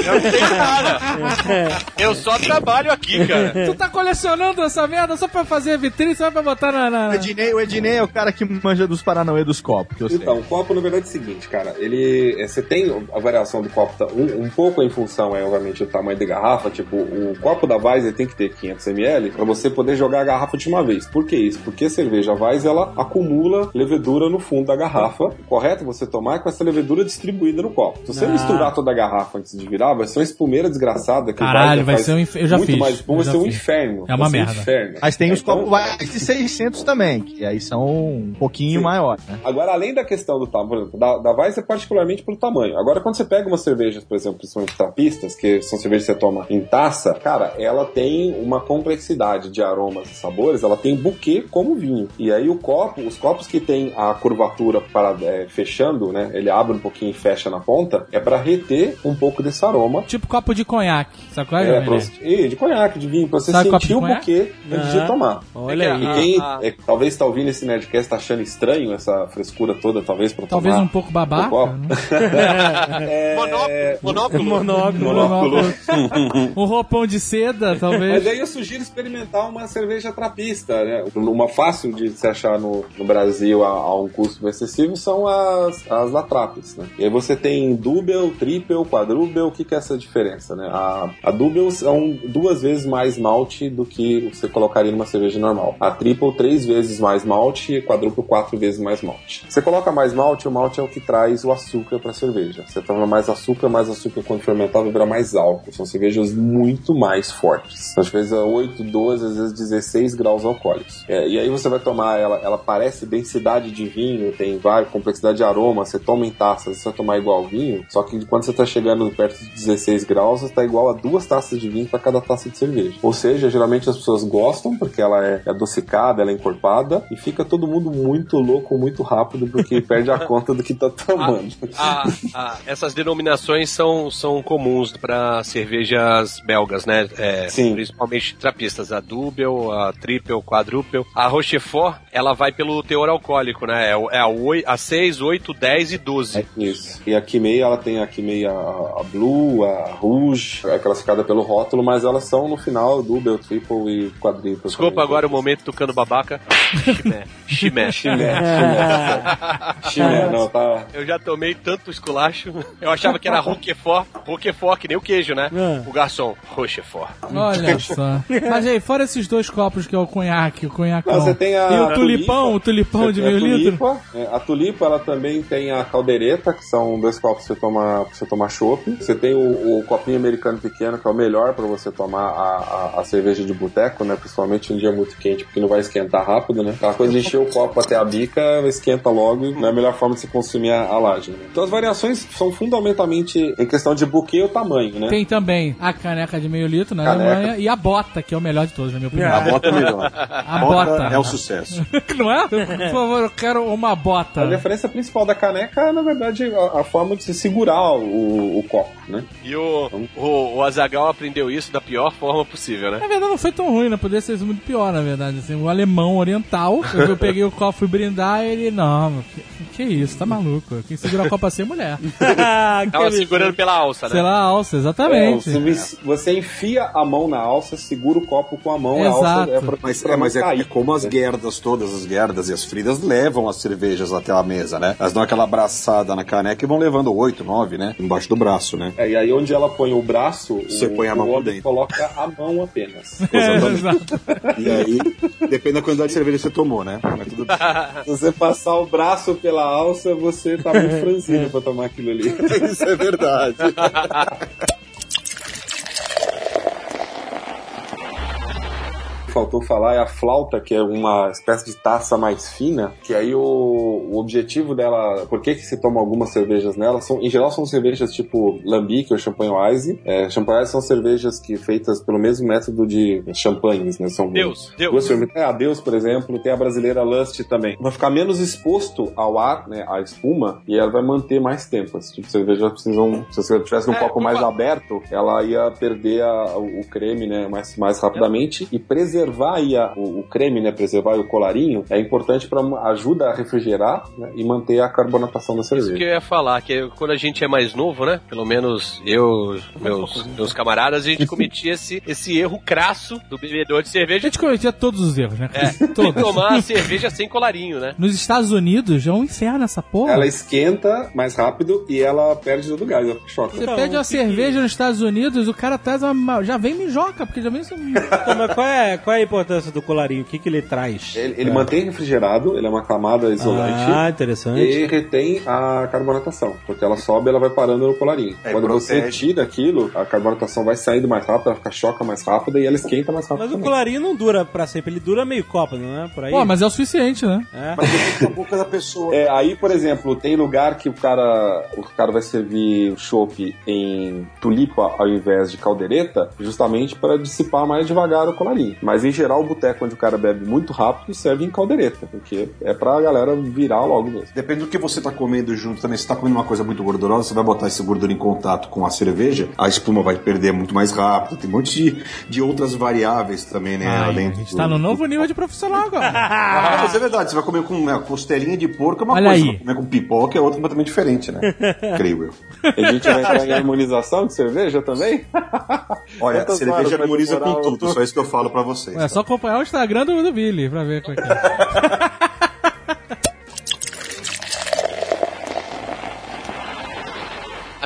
S4: Eu não tenho nada. Eu só trabalho aqui, cara.
S6: Tu tá colecionando essa merda só pra fazer vitrine, só pra botar na. na-
S5: O Ednei, o Ednei é o cara que manja dos Paranauê dos copos, que eu sei.
S3: Então, o copo, na verdade, é o seguinte, cara. Ele. é, Você tem a variação do copo, tá, um, um pouco em função, é, obviamente, do tamanho da garrafa. Tipo, o copo da Weiss tem que ter 500ml pra você poder jogar a garrafa de uma vez. Por que isso? Porque a cerveja Weiss, ela acumula levedura no fundo da garrafa. Correto você tomar com essa levedura distribuída no copo. Se você
S2: Ah.
S3: misturar toda a garrafa antes de virar, vai ser uma espumeira desgraçada. Que
S6: Caralho, vai ser um inf- eu já
S3: muito
S6: fiz,
S3: mais espuma,
S6: eu
S3: vai ser um
S6: fiz.
S3: inferno.
S6: É uma
S3: um
S6: merda.
S3: inferno.
S5: Mas tem os
S3: Então,
S5: copos Weiss de 600 também, que aí são um pouquinho
S3: Sim.
S5: maior, né?
S3: Agora, além da questão do tamanho, da, da Weiss é particularmente pelo tamanho. Agora, quando você pega umas cervejas, por exemplo, principalmente trapistas, que são cervejas que você toma em taça, cara, ela tem uma complexidade de aromas e sabores, ela tem buquê como vinho. E aí o copo, os copos que tem a curvatura para, é, fechando, né, ele abre um pouquinho e fecha na ponta, é pra reter um pouco desse aroma.
S6: Tipo copo de conhaque, sabe qual é?
S3: É, pra e de conhaque, de vinho, pra você
S6: Sabe
S3: sentir o buquê antes de
S2: Ah.
S3: tomar.
S2: Olha
S4: É
S2: aí.
S3: E quem
S4: ah,
S3: é, talvez tá ouvindo esse Nerdcast tá achando estranho essa frescura toda, talvez, pra
S6: Talvez
S3: tomar.
S6: um pouco babaca. né?
S4: Monóculo. Monóculo.
S2: Monóculo.
S3: Monóculo.
S6: um roupão de seda,
S3: Mas
S6: talvez.
S3: aí eu sugiro experimentar uma cerveja trapista, né? Uma fácil de se achar no, no Brasil a, a um custo excessivo são as, as latrapes, né? E aí você tem double, triple, quadruple, o que que é essa diferença, né? A, a double são duas vezes mais malte do que você colocaria numa cerveja normal. A triple, três vezes mais malte e quadruple, quatro vezes mais malte. Você coloca mais malte, o malte é o que traz o açúcar para a cerveja. Você toma mais açúcar, mais açúcar quando fermentar vai virar mais álcool. São cervejas muito mais fortes. Às vezes 8, 12, às vezes 16 graus alcoólicos. É, e aí você vai tomar ela, ela parece densidade de vinho, tem várias complexidade de aroma, você toma em taças, você vai tomar igual vinho, só que quando você está chegando perto de 16 graus, você está igual a duas taças de vinho para cada taça de cerveja. Ou seja, geralmente as pessoas gostam porque ela é adocicada, ela é encorpada e fica todo mundo muito louco muito rápido porque perde a conta do que tá tomando.
S4: Ah, ah, essas denominações são, são comuns para cervejas belgas, né? É,
S3: Sim.
S4: Principalmente trapistas, a double, a triple, quadruple. A Rochefort, ela vai pelo teor alcoólico, né? É, o- é a, oi- a 6, 8, 10 e 12.
S3: É isso. E a Kimei, ela tem a Kimei, a, a Blue, a Rouge, é classificada pelo rótulo, mas elas são no final double, triple e quadruple.
S4: Desculpa
S3: também.
S4: agora o momento tocando babaca. Chimé. Chimé.
S3: Chimé, chimé. Não, tá...
S4: Eu já tomei tanto esculacho. Eu achava que era Roquefort. Roquefort, que nem o queijo, né?
S2: Ah.
S4: O garçom, Rochefort.
S6: Olha só. Mas aí, fora esses dois copos que é o conhaque, o.
S3: Não, você tem a
S6: e o
S3: a
S6: tulipão,
S3: tulipa.
S6: o tulipão de meio
S3: a
S6: litro.
S3: tulipa, é, a tulipa, ela também tem a caldeireta, que são dois copos pra você tomar, pra você tomar chopp. Você tem o, o copinho americano pequeno, que é o melhor pra você tomar a, a, a cerveja de boteco, né? Principalmente um dia muito quente, porque não vai esquentar rápido, né? Aquela coisa de encher o copo até a bica, esquenta logo e não é a melhor forma de se consumir a, a laje. Né? Então as variações são fundamentalmente em questão de buquê ou tamanho, né?
S6: Tem também a caneca de meio litro na
S3: Caneca.
S6: Alemanha e a bota, que é o melhor de todos, na minha opinião.
S8: A bota é melhor.
S6: A bota.
S8: é o sucesso.
S6: Não é? Por favor, eu quero uma bota.
S3: A diferença principal da caneca é, na verdade, a, a forma de se segurar o, o copo, né?
S4: E o, o, o Azagal aprendeu isso da pior forma possível, né?
S6: Na verdade, não foi tão ruim, né? Poderia ser muito pior, na verdade. Assim, o alemão oriental, eu peguei o copo e brindar, ele, não, que, que isso, tá maluco? Quem segura a copa assim é mulher.
S2: Ah,
S4: Tava segurando pela alça, né?
S6: Sei lá, a alça,
S3: É,
S6: exatamente.
S3: você, você enfia a mão na alça, segura o copo com a mão, a
S6: Exato.
S3: alça é pra,
S8: Mas,
S3: pra
S8: é, mas é, é como as guerdas, todas as guerdas e as fridas levam as cervejas até a mesa, né? Elas dão aquela abraçada na caneca e vão levando oito, nove, né? Embaixo do braço, né?
S3: É, e aí onde ela põe o braço,
S8: Você
S3: o,
S8: põe a mão dentro.
S3: coloca a mão apenas.
S6: Exato.
S8: E aí, depende da quantidade de cerveja que você tomou, né? Mas tudo bem.
S3: Se você passar o braço pela alça, você tá muito franzino pra tomar aquilo ali.
S8: Isso é verdade.
S3: Faltou falar é a flauta, que é uma espécie de taça mais fina, que aí o, o objetivo dela, por que que se toma algumas cervejas nela, são, em geral são cervejas tipo Lambic ou Champagne-Wise. É, Champagne-Wise são cervejas que feitas pelo mesmo método de champanhes, né? São
S4: Deus, Deus.
S3: Duas ferment- É, a Deus, por exemplo, tem a brasileira Lust também. Vai ficar menos exposto ao ar, né, à espuma, e ela vai manter mais tempo. Esse tipo de cerveja precisam, se você tivesse num
S4: É,
S3: copo mais aberto, ela ia perder a- o, creme, né, mais, mais rapidamente e preservar aí a- o, o creme, né, preservar o colarinho, é importante para ajuda a refrigerar né, e manter a carbonatação da
S4: Isso que
S3: cerveja.
S4: eu ia falar, que quando a gente é mais novo, né? Pelo menos eu, meus, meus camaradas, a gente cometia esse, esse erro crasso do bebedor de
S6: A
S4: cerveja
S6: gente cometia todos os erros, né?
S4: é,
S6: Todos.
S4: tomar a cerveja sem colarinho, né?
S6: Nos Estados Unidos é um inferno essa porra.
S3: Ela esquenta mais rápido e ela perde todo o gás, ela choca.
S6: Você
S2: Então,
S6: pede uma cerveja nos Estados Unidos, o cara traz uma. Já vem mijoca, porque já vem. isso-
S2: Então, mas qual é, qual é a importância do colarinho? O que, que ele traz?
S3: Ele, ele mantém refrigerado, ele é uma camada isolante.
S2: Ah, interessante.
S3: E retém a carbonatação, porque ela sobe ela vai parando no colarinho.
S8: É,
S3: Quando você
S8: protege.
S3: tira aquilo, a carbonatação vai saindo mais rápido, ela fica choca mais rápida e ela esquenta mais rápido.
S2: Mas o
S3: também.
S2: colarinho não dura pra sempre, ele dura meio copo, não é? Por aí.
S6: Pô, mas é o suficiente, né?
S2: É.
S8: Mas depende da boca da pessoa.
S3: É, aí, por exemplo, tem lugar que o cara, o cara vai servir o chopp em tulipa ao invés de caldeireta, justamente para dissipar mais devagar o colarinho. Mas Mas em geral, o boteco onde o cara bebe muito rápido serve em caldeireta, porque é pra galera virar logo mesmo.
S8: Depende do que você tá comendo junto também. Se tá comendo uma coisa muito gordurosa, você vai botar esse gordura em contato com a cerveja, a espuma vai perder muito mais rápido. Tem um monte de, de outras variáveis também, né?
S6: Ai,
S8: além
S6: a gente
S8: do-
S6: tá no novo nível de profissional agora.
S8: Ah, mas é verdade, você vai comer com né, costelinha de porco é uma
S6: Olha
S8: coisa,
S6: aí.
S8: comer com pipoca é outra completamente diferente, né? Creio eu.
S3: A gente vai entrar em harmonização de cerveja também?
S8: Olha,
S3: Quantas
S8: cerveja harmoniza com tudo, só isso que eu falo pra vocês.
S6: É só acompanhar o Instagram do, do Billy pra ver como é que é.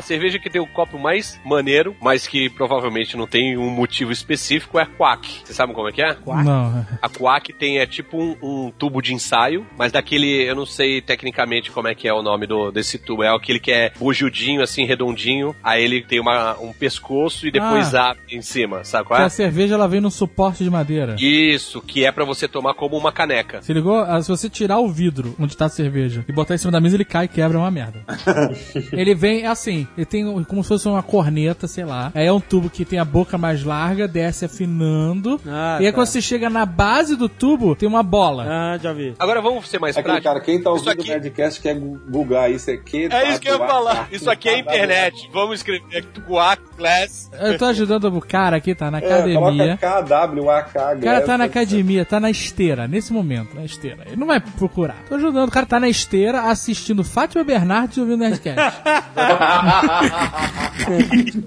S4: A cerveja que tem o copo mais maneiro, mas que provavelmente não tem um motivo específico, é a Quack. Vocês sabem como é que é?
S6: Não.
S4: A Quack tem é tipo um, um tubo de ensaio, mas daquele, eu não sei tecnicamente como é que é o nome do, desse tubo. É aquele que é bujudinho, assim, redondinho. Aí ele tem uma, um pescoço e depois
S6: Ah.
S4: abre em cima, sabe qual
S6: Que
S4: é?
S6: a cerveja ela vem num suporte de madeira.
S4: Isso, que é pra você tomar como uma caneca.
S6: Se ligou? Ah, Se você tirar o vidro onde tá a cerveja e botar em cima da mesa, ele cai e quebra, é uma merda. ele vem, é assim, ele tem como se fosse uma corneta, sei lá. Aí é um tubo que tem a boca mais larga, desce afinando.
S2: Ah,
S6: e aí
S2: tá.
S6: quando você chega na base do tubo, tem uma bola.
S2: Ah, já vi.
S4: Agora vamos ser mais práticos.
S3: cara, quem tá ouvindo o
S4: aqui-
S3: Nerdcast quer googar isso aqui.
S4: É isso que eu ia falar. Isso aqui é internet. Vamos escrever Quack Glass.
S6: Eu tô ajudando o cara aqui, tá na
S3: É, coloca
S6: academia.
S3: KWAK.
S6: O cara tá na academia, tá na esteira, nesse momento, na esteira. Ele não vai procurar. Tô ajudando. O cara tá na esteira assistindo Fátima Bernardes e ouvindo Nerdcast.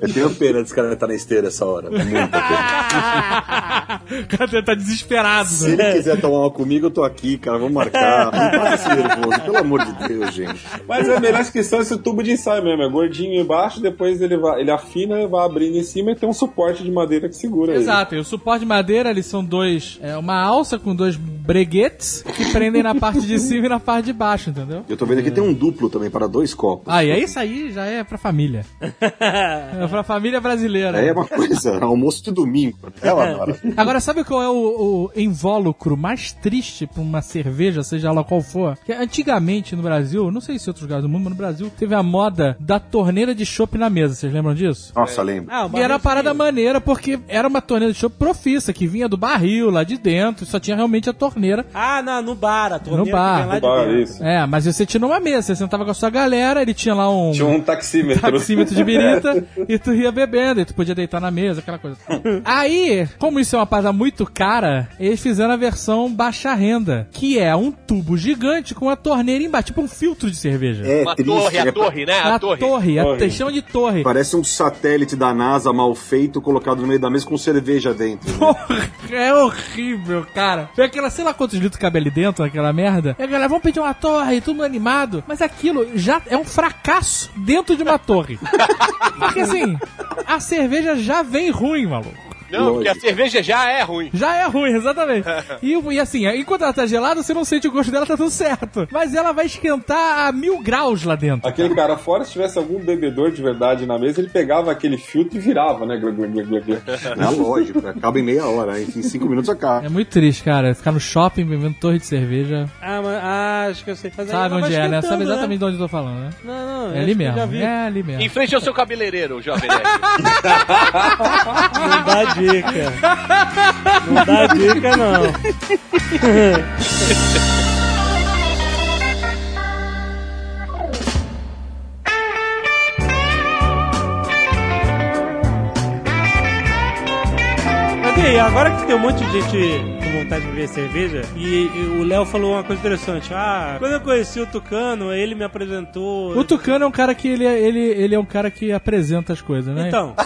S8: Eu tenho pena desse cara estar na esteira essa hora. Muita pena.
S6: o cara tá desesperado.
S8: Se
S6: né?
S8: ele quiser tomar uma comigo, eu tô aqui, cara. Vamos marcar. Não ser nervoso, pelo amor de Deus, gente.
S3: Mas a melhor inscrição é esse tubo de ensaio mesmo. É gordinho embaixo, depois ele, vai, ele afina, vai abrindo em cima e tem um suporte de madeira que segura ele.
S6: Exato, e o suporte de madeira, eles são dois. É uma alça com dois breguetes que prendem na parte de cima e na parte de baixo, entendeu?
S8: Eu tô vendo aqui tem um duplo também para dois copos.
S6: Ah, e é isso aí, já é pra família. É pra família brasileira.
S8: Aí é uma coisa, almoço de domingo. É uma maravilha.
S6: Agora, sabe qual é o, o invólucro mais triste pra uma cerveja, seja ela qual for? Que antigamente no Brasil, não sei se em outros lugares do mundo, mas no Brasil teve a moda da torneira de chopp na mesa. Vocês lembram disso?
S8: Nossa, lembro.
S2: Ah,
S6: E era uma parada maneira, porque era uma torneira de chopp profissa, que vinha do barril lá de dentro, só tinha realmente a torneira.
S2: Ah, não, no bar, a torneira
S6: No bar.
S2: lá
S3: No
S2: de
S3: bar,
S2: dentro.
S3: isso.
S6: É, mas você tinha numa mesa, você sentava com a sua galera, ele tinha lá um.
S3: Tinha um taxímetro.
S6: Taxímetro de birita e tu ia bebendo, e tu podia deitar na mesa, aquela coisa. Aí, como isso é uma parada muito cara, eles fizeram a versão baixa renda, que é um tubo gigante com a torneira embaixo, tipo um filtro de cerveja.
S8: É
S4: Uma
S8: triste.
S4: torre, a
S8: é-
S4: torre, né?
S6: a
S4: A torre.
S6: torre, a
S3: Torre.
S6: chama de torre.
S8: Parece um satélite da NASA mal feito colocado no meio da mesa com cerveja dentro. né?
S6: Porra, é horrível, cara. Foi aquela, sei lá quantos litros cabe ali dentro, aquela merda. E a galera, vamos pedir uma torre, tudo animado. Mas aquilo já é um fracasso dentro de uma torre. Porque assim, a cerveja já vem ruim, maluco.
S4: Não, porque a cerveja já é ruim.
S6: Já é ruim, exatamente. E, e assim, enquanto ela tá gelada, você não sente o gosto dela, tá tudo certo. Mas ela vai esquentar a mil graus lá dentro.
S3: Aquele cara fora, se tivesse algum bebedor de verdade na mesa, ele pegava aquele filtro e virava, né? Glug, glug, glug, glug, glug.
S8: É lógico, acaba em meia hora, em cinco minutos acaba.
S6: É muito triste, cara. Ficar no shopping bebendo torre de cerveja.
S2: Ah, mas, acho que eu sei. Mas
S6: Sabe onde é, né? Sabe exatamente de onde eu tô falando, né?
S2: Não, não,
S6: É ali mesmo. É ali mesmo.
S4: Em frente ao seu cabeleireiro, jovem nerd.
S2: Não dá dica. Não dá dica, não. aí, agora que tem um monte de gente com vontade de beber cerveja, e, e o Léo falou uma coisa interessante. Ah, quando eu conheci o Tucano, ele me apresentou.
S6: O Tucano é um cara que ele, é- ele, ele é um cara que apresenta as coisas, né?
S2: Então.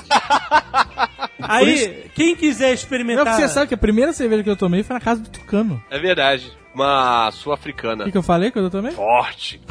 S2: Aí, quem quiser
S6: Não,
S2: experimentar.
S6: porque você sabe que a primeira cerveja que eu tomei foi na casa do Tucano.
S4: É verdade. Uma
S6: O
S4: sul-africana.
S6: que, que eu falei quando eu tomei?
S4: Forte.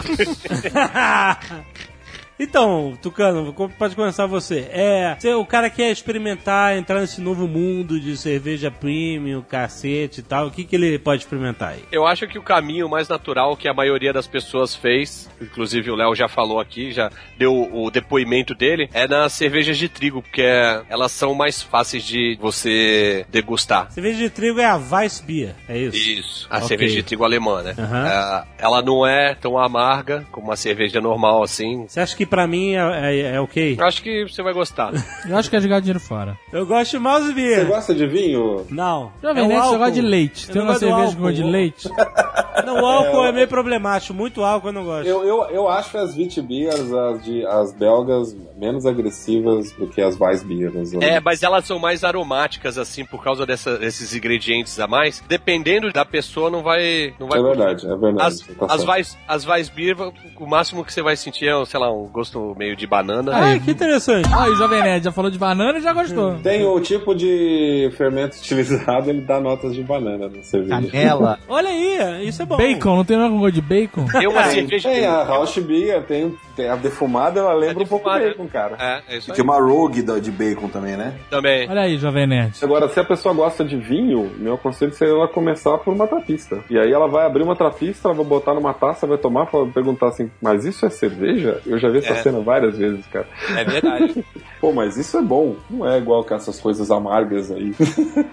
S2: Então, Tucano, pode começar você. É, você- o cara quer experimentar, entrar nesse novo mundo de cerveja premium, cacete e tal, o que, que ele pode experimentar aí?
S4: Eu acho que o caminho mais natural que a maioria das pessoas fez, inclusive o Léo já falou aqui, já deu o depoimento dele, é nas cervejas de trigo, porque elas são mais fáceis de você degustar.
S2: Cerveja de trigo é a Weissbier, é isso?
S4: Isso, a
S2: Ok.
S4: cerveja de trigo alemã, né?
S2: Aham.
S4: É, ela não é tão amarga como uma cerveja normal assim.
S2: Você acha que pra mim é, é, é ok.
S4: Eu acho que você vai gostar.
S6: Eu acho que é jogar dinheiro fora.
S2: Eu gosto de mouse
S3: Você gosta de vinho?
S2: Não.
S6: Jovem
S2: é
S6: Nerd, você
S2: álcool.
S6: gosta de leite.
S2: Eu
S6: Tem
S2: não
S6: uma cerveja com gosto de
S2: álcool.
S6: leite?
S2: Não, o álcool é meio problemático. Muito álcool eu não gosto.
S3: Eu, eu, eu acho as Vitbiers, as, de, as belgas, menos agressivas do que as Weissbier. as
S4: É, mas elas são mais aromáticas, assim, por causa dessa- desses ingredientes a mais. Dependendo da pessoa, não vai. Não vai
S3: É verdade, é verdade.
S4: As,
S3: tá
S4: as,
S3: certo.
S4: Weiss, as Weissbier, o máximo que você vai sentir é, sei lá, um gosto meio de banana.
S2: Ah, que interessante.
S6: Ah, o Jovem Nerd já falou de banana e já gostou.
S3: Tem o tipo de fermento utilizado, ele dá notas de banana na cerveja.
S5: Canela.
S2: Olha aí, isso é bom.
S6: Bacon, não tem nada com gosto de bacon?
S4: Tem uma cerveja.
S3: tem a Rausch Beer, tem a defumada, ela lembra
S4: É
S3: um pouco bacon, cara.
S4: É, é isso
S8: E
S4: aí.
S8: tem uma Rogue de bacon também, né?
S4: Também.
S6: Olha aí, Jovem Nerd.
S3: Agora, se a pessoa gosta de vinho, meu conselho seria ela começar por uma trapista. E aí ela vai abrir uma trapista, ela vai botar numa taça, vai tomar, vai perguntar assim, mas isso é cerveja? Eu já vi essa
S4: É.
S3: cena várias vezes, cara.
S4: É verdade.
S3: Pô, mas isso é bom. Não é igual com essas coisas amargas aí.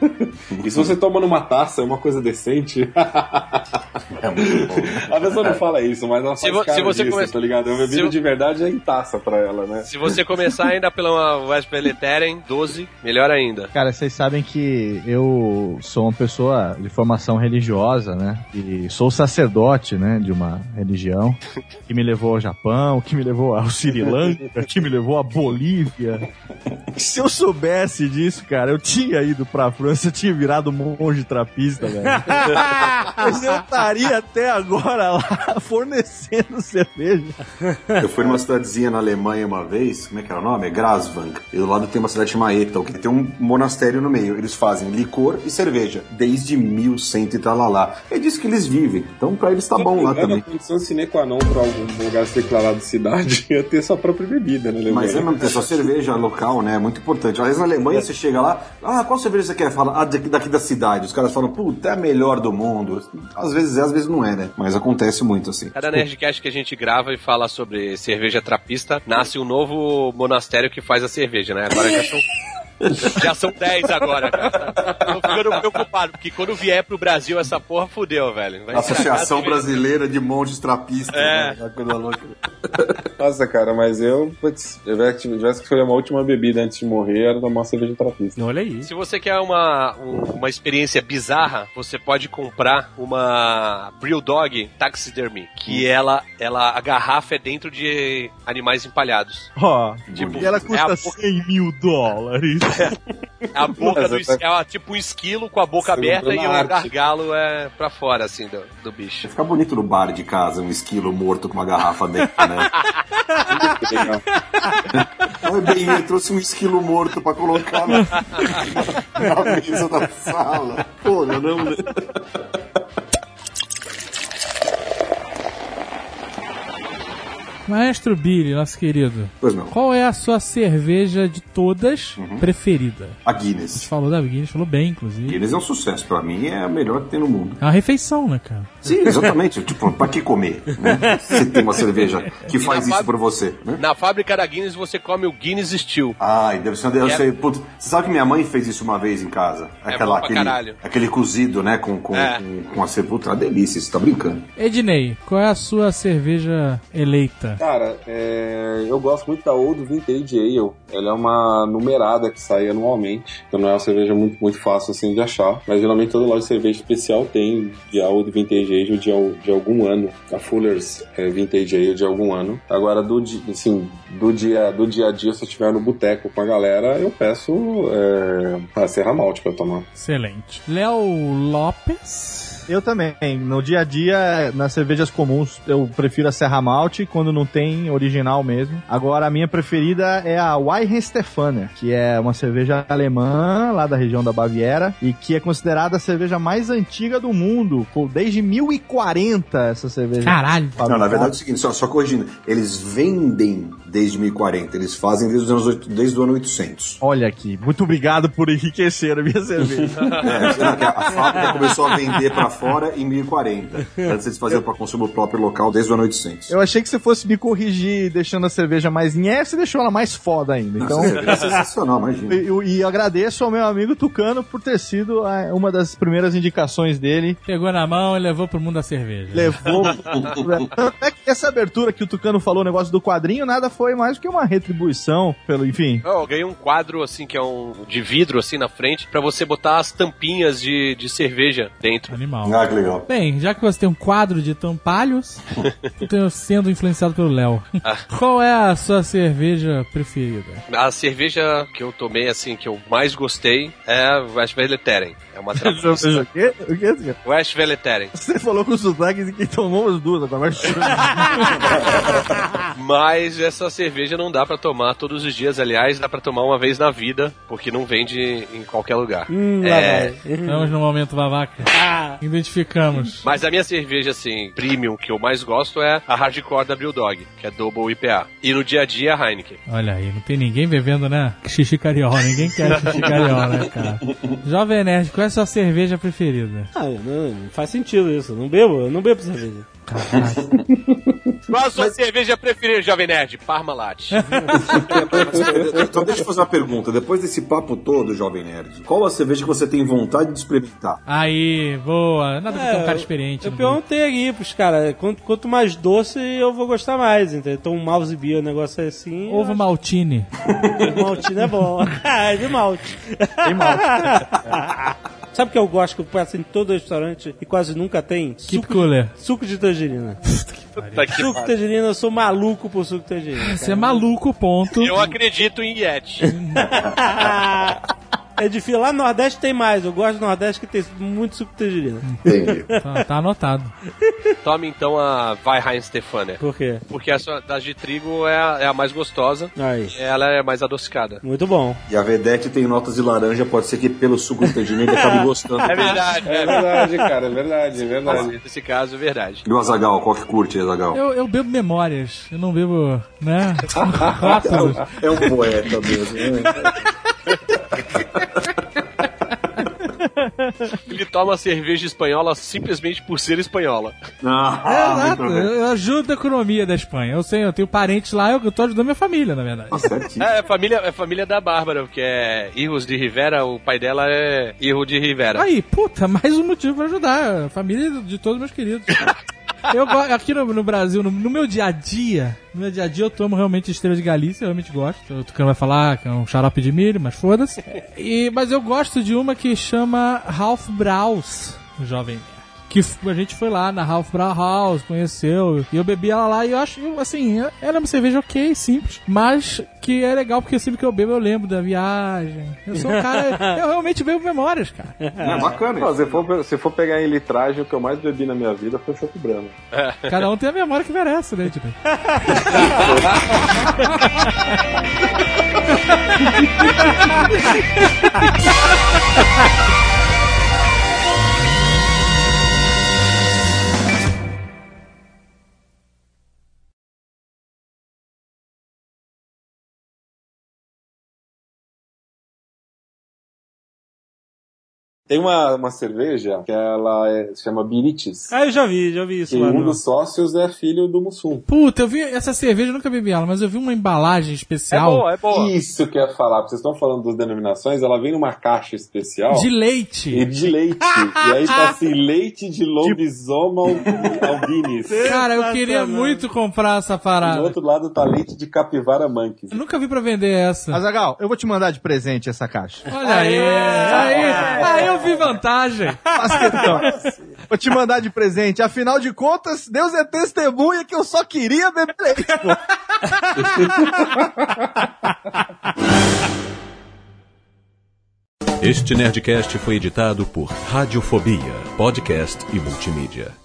S3: e se você toma numa taça, é uma coisa decente.
S8: É muito bom.
S3: A pessoa não fala isso, mas ela
S4: Se
S3: faz
S4: vo-
S3: cara
S4: se você
S3: disso,
S4: come-
S3: tá ligado? É uma bebida
S4: se eu-
S3: de verdade é em taça pra ela, né?
S4: Se você começar ainda pela Westbelleteren 12, melhor ainda.
S5: Cara, vocês sabem que eu sou uma pessoa de formação religiosa, né? E sou sacerdote, né? De uma religião que me levou ao Japão, que me levou ao Sri Lanka, que me levou à Bolívia. Se eu soubesse disso, cara, eu tinha ido pra França, eu tinha virado monge trapista, velho. Mas eu estaria até agora lá fornecendo cerveja.
S8: Eu fui numa cidadezinha na Alemanha uma vez, como é que era o nome? É. E do lado tem uma cidade chamada Etal, que tem um monastério no meio. Eles fazem licor e cerveja, desde 1100 e talalá. É disso que eles vivem. Então pra eles tá bom lá
S3: É
S8: também.
S3: uma condição sine qua non pra algum lugar ser declarado cidade é ter sua própria bebida, né, Alemanha?
S8: Mas é mesmo, tem só cerveja local, né? É muito importante. Às vezes na Alemanha você chega lá, ah, qual cerveja você quer? Fala, ah, daqui, daqui da cidade. Os caras falam, puta, é a melhor do mundo. Às vezes é, às vezes não é, né? Mas acontece muito assim.
S4: Cada Nerdcast que a gente grava e fala sobre cerveja trapista, nasce um novo monastério que faz a cerveja, né? Agora já são. Já são 10 agora, cara. Tô ficando preocupado, porque quando vier pro Brasil essa porra, fudeu, velho. Vai
S8: Associação. Brasileira de Monges Trapistas.
S4: É.
S8: né? Aquela coisa louca.
S3: Nossa, cara, mas eu, putz, eu tivesse que escolher uma última bebida antes de morrer, era tomar uma cerveja trapista.
S2: Olha aí.
S4: Se você quer uma, um- uma experiência bizarra, você pode comprar uma Brew Dog Taxidermy, que ela, ela, a garrafa é dentro de animais empalhados.
S5: Ó,
S4: Tipo,
S5: e ela
S4: é a
S5: custa
S4: boca-
S5: 100 mil dólares.
S4: A boca do
S3: é pra-
S4: é uma- tipo um esquilo com a boca
S3: Você
S4: aberta e o
S3: arte.
S4: gargalo é pra fora, assim, do, do bicho.
S8: Fica bonito no bar de casa, um esquilo morto com uma garrafa dentro, né?
S3: Legal.
S8: Oi, bem, eu trouxe um esquilo morto pra colocar na, na mesa da sala. Pô, não, não.
S6: Maestro Billy, nosso querido.
S8: Pois não.
S6: Qual é a sua cerveja de todas preferida?
S8: A
S6: A
S8: Guinness.
S6: gente falou da Guinness, falou bem, inclusive.
S8: Guinness é um sucesso. Pra mim é a melhor que tem no mundo.
S6: É uma refeição, né, cara?
S8: Sim, exatamente. tipo, pra que comer? Né? Se tem uma cerveja que faz isso por você, né?
S4: Na fábrica da Guinness você come o Guinness Steel.
S8: Ai, deve ser. Eu
S4: É.
S8: sei, putz, você sabe que minha mãe fez isso uma vez em casa?
S4: É
S8: Aquela,
S4: bom pra
S8: aquele,
S4: caralho.
S8: aquele cozido, né? Com, com,
S4: É.
S8: com, com a cebola. Uma delícia, você tá brincando.
S6: Ednei, qual é a sua cerveja eleita?
S3: Cara, é, eu gosto muito da Old Vintage Ale. Ela é uma numerada que sai anualmente. Então não é uma cerveja muito, muito fácil assim de achar. Mas geralmente toda loja de cerveja especial tem de Old Vintage Ale de, de algum ano. A Fuller's é, Vintage Ale de algum ano. Agora, do, assim, do, dia, do dia a dia, se eu estiver no boteco com a galera, eu peço é, a Serra Malte pra tomar.
S6: Excelente. Léo Lopes.
S5: Eu também. No dia a dia, nas cervejas comuns, eu prefiro a Serra Malte, quando não tem original mesmo. Agora, a minha preferida é a Weihenstephaner, que é uma cerveja alemã, lá da região da Baviera, e que é considerada a cerveja mais antiga do mundo. Pô, Desde 1040, essa cerveja.
S6: Caralho.
S8: Não, na verdade é o seguinte, só, só corrigindo. Eles vendem desde 1040, eles fazem desde, os anos, oito- desde o ano 800.
S5: Olha aqui, muito obrigado por enriquecer a minha cerveja.
S8: É, será que a, fábrica começou a vender pra fora em 1040. Antes eles faziam para consumo próprio local desde o ano 800.
S5: Eu achei que você fosse me corrigir deixando a cerveja mais nhé, você deixou ela mais foda ainda. Então,
S8: É sensacional, imagina.
S5: e, e agradeço ao meu amigo Tucano por ter sido a- uma das primeiras indicações dele.
S6: Pegou na mão e levou pro mundo da cerveja.
S5: Levou. é que essa abertura que o Tucano falou, o negócio do quadrinho, nada foi mais do que uma retribuição pelo, enfim.
S4: Eu ganhei um quadro, assim, que é um de vidro, assim, na frente, pra você botar as tampinhas de, de cerveja dentro.
S6: Animal.
S8: Ah, que legal.
S6: Bem, já que você tem um quadro de tampalhos, eu tô sendo influenciado pelo Léo. Qual é a sua cerveja preferida?
S4: A cerveja que eu tomei, assim, que eu mais gostei é a West Veleteren. É uma tradução.
S5: O quê? O quê?
S4: West Veleteren.
S5: Você falou com o sotaque de quem tomou as duas agora. Mas...
S4: Mas essa cerveja não dá pra tomar todos os dias, aliás, dá pra tomar uma vez na vida, porque não vende em qualquer lugar.
S2: Hum,
S4: É.
S6: Estamos no momento babaca.
S2: Ah,
S6: Identificamos.
S4: Mas a minha cerveja, assim, premium, que eu mais gosto é a Hardcore da Brewdog, que é Double IPA. E no dia a dia, a Heineken.
S6: Olha aí, não tem ninguém bebendo, né? Xixi cariola. Ninguém quer xixi cariola, né, cara? Jovem Nerd, qual é a sua cerveja preferida?
S2: ah, não, não faz sentido isso. Eu não bebo, eu não bebo cerveja.
S4: Qual a sua cerveja preferida, Jovem Nerd? Parma Latte.
S8: Então deixa eu fazer uma pergunta. Depois desse papo todo, Jovem Nerd, qual a cerveja que você tem vontade de experimentar?
S6: Aí, boa. Nada que ter um cara experiente.
S2: Eu
S6: né?
S2: perguntei aqui pros caras, quanto, quanto mais doce eu vou gostar mais, entendeu? Então um mouse beer, um negócio assim.
S6: Ovo maltine.
S2: O maltine é bom. É de malte.
S5: Tem mal.
S2: Sabe o que eu gosto que eu passo em todo restaurante e quase nunca tem?
S6: Keep
S2: Suco,
S6: cooler.
S2: suco de tangerina.
S4: Puta que
S2: Suco de
S4: pariu.
S2: tangerina, eu sou maluco por suco de tangerina.
S6: Você é maluco, ponto.
S4: Eu acredito em Yeti.
S2: É difícil. Lá no Nordeste tem mais. Eu gosto do Nordeste que tem muito suco de tangerina.
S8: Entendi.
S6: Tá, tá anotado.
S4: Tome então a Weihheim Stefaner.
S2: Por quê?
S4: Porque essa das de trigo é a, é a mais gostosa.
S2: Aí.
S4: Ela é mais adocicada.
S2: Muito bom.
S8: E a Vedete tem notas de laranja, pode ser que pelo suco de tangerina ele acabe gostando.
S4: É verdade,
S3: É
S4: é
S3: verdade, cara, é verdade, é verdade.
S4: Nesse caso, é verdade.
S8: E o Azagal, qual que curte, Azagal?
S6: Eu, eu bebo memórias. Eu não bebo, né? Rótulos.
S8: É um poeta mesmo. né?
S4: Ele toma cerveja espanhola simplesmente por ser espanhola.
S8: Ah,
S6: Exato,
S8: muito bem.
S6: eu, eu ajudo a economia da Espanha. Eu sei, eu tenho parentes lá, eu, eu tô ajudando minha família, na verdade.
S8: Tá certinho.
S4: É, é família, é família da Bárbara, que é Irros de Rivera, o pai dela é Irro de Rivera.
S6: Aí, puta, mais um motivo pra ajudar. A família de todos meus queridos. Eu aqui no, no Brasil, no, no meu dia a dia, no meu dia a dia eu tomo realmente estrela de Galícia, eu realmente gosto. O Tucano vai falar que é um xarope de milho, mas foda-se. E, mas eu gosto de uma que chama Ralph Braus, jovem. Que a gente foi lá na Ralph Brau House, conheceu, e eu bebi ela lá e eu acho, assim, ela é uma cerveja ok, simples, mas que é legal porque sempre que eu bebo eu lembro da viagem. Eu sou um cara, eu realmente bebo memórias, cara.
S8: É bacana.
S3: Não, se, for, se for pegar em litragem, o que eu mais bebi na minha vida foi chopp branco.
S6: Cada um tem a memória que merece, né, tipo?
S3: Tem uma, uma cerveja que ela é- se chama Biritis.
S2: Ah, eu já vi, já vi isso
S3: E
S2: lá
S3: um
S2: no...
S3: dos sócios é filho do Mussum.
S6: Puta, eu vi essa cerveja, eu nunca bebi ela, mas eu vi uma embalagem
S4: É
S6: especial
S4: boa, é boa.
S3: Isso que eu ia falar, porque vocês estão falando das denominações, ela vem numa caixa especial.
S6: de leite.
S3: E de leite. e aí tá assim, leite de lobisomem al- albinis.
S6: Cara, eu queria muito comprar essa
S3: Do
S6: parada.
S3: outro lado tá leite de capivara monkeys.
S6: Eu nunca vi pra vender essa.
S5: Azagal, eu vou te mandar de presente essa caixa.
S6: Olha aí, aí, aí eu vi vantagem.
S5: Questão. Vou te mandar de presente. Afinal de contas, Deus é testemunha que eu só queria beber leite. pô.
S1: Este Nerdcast foi editado por Radiofobia, podcast e multimídia.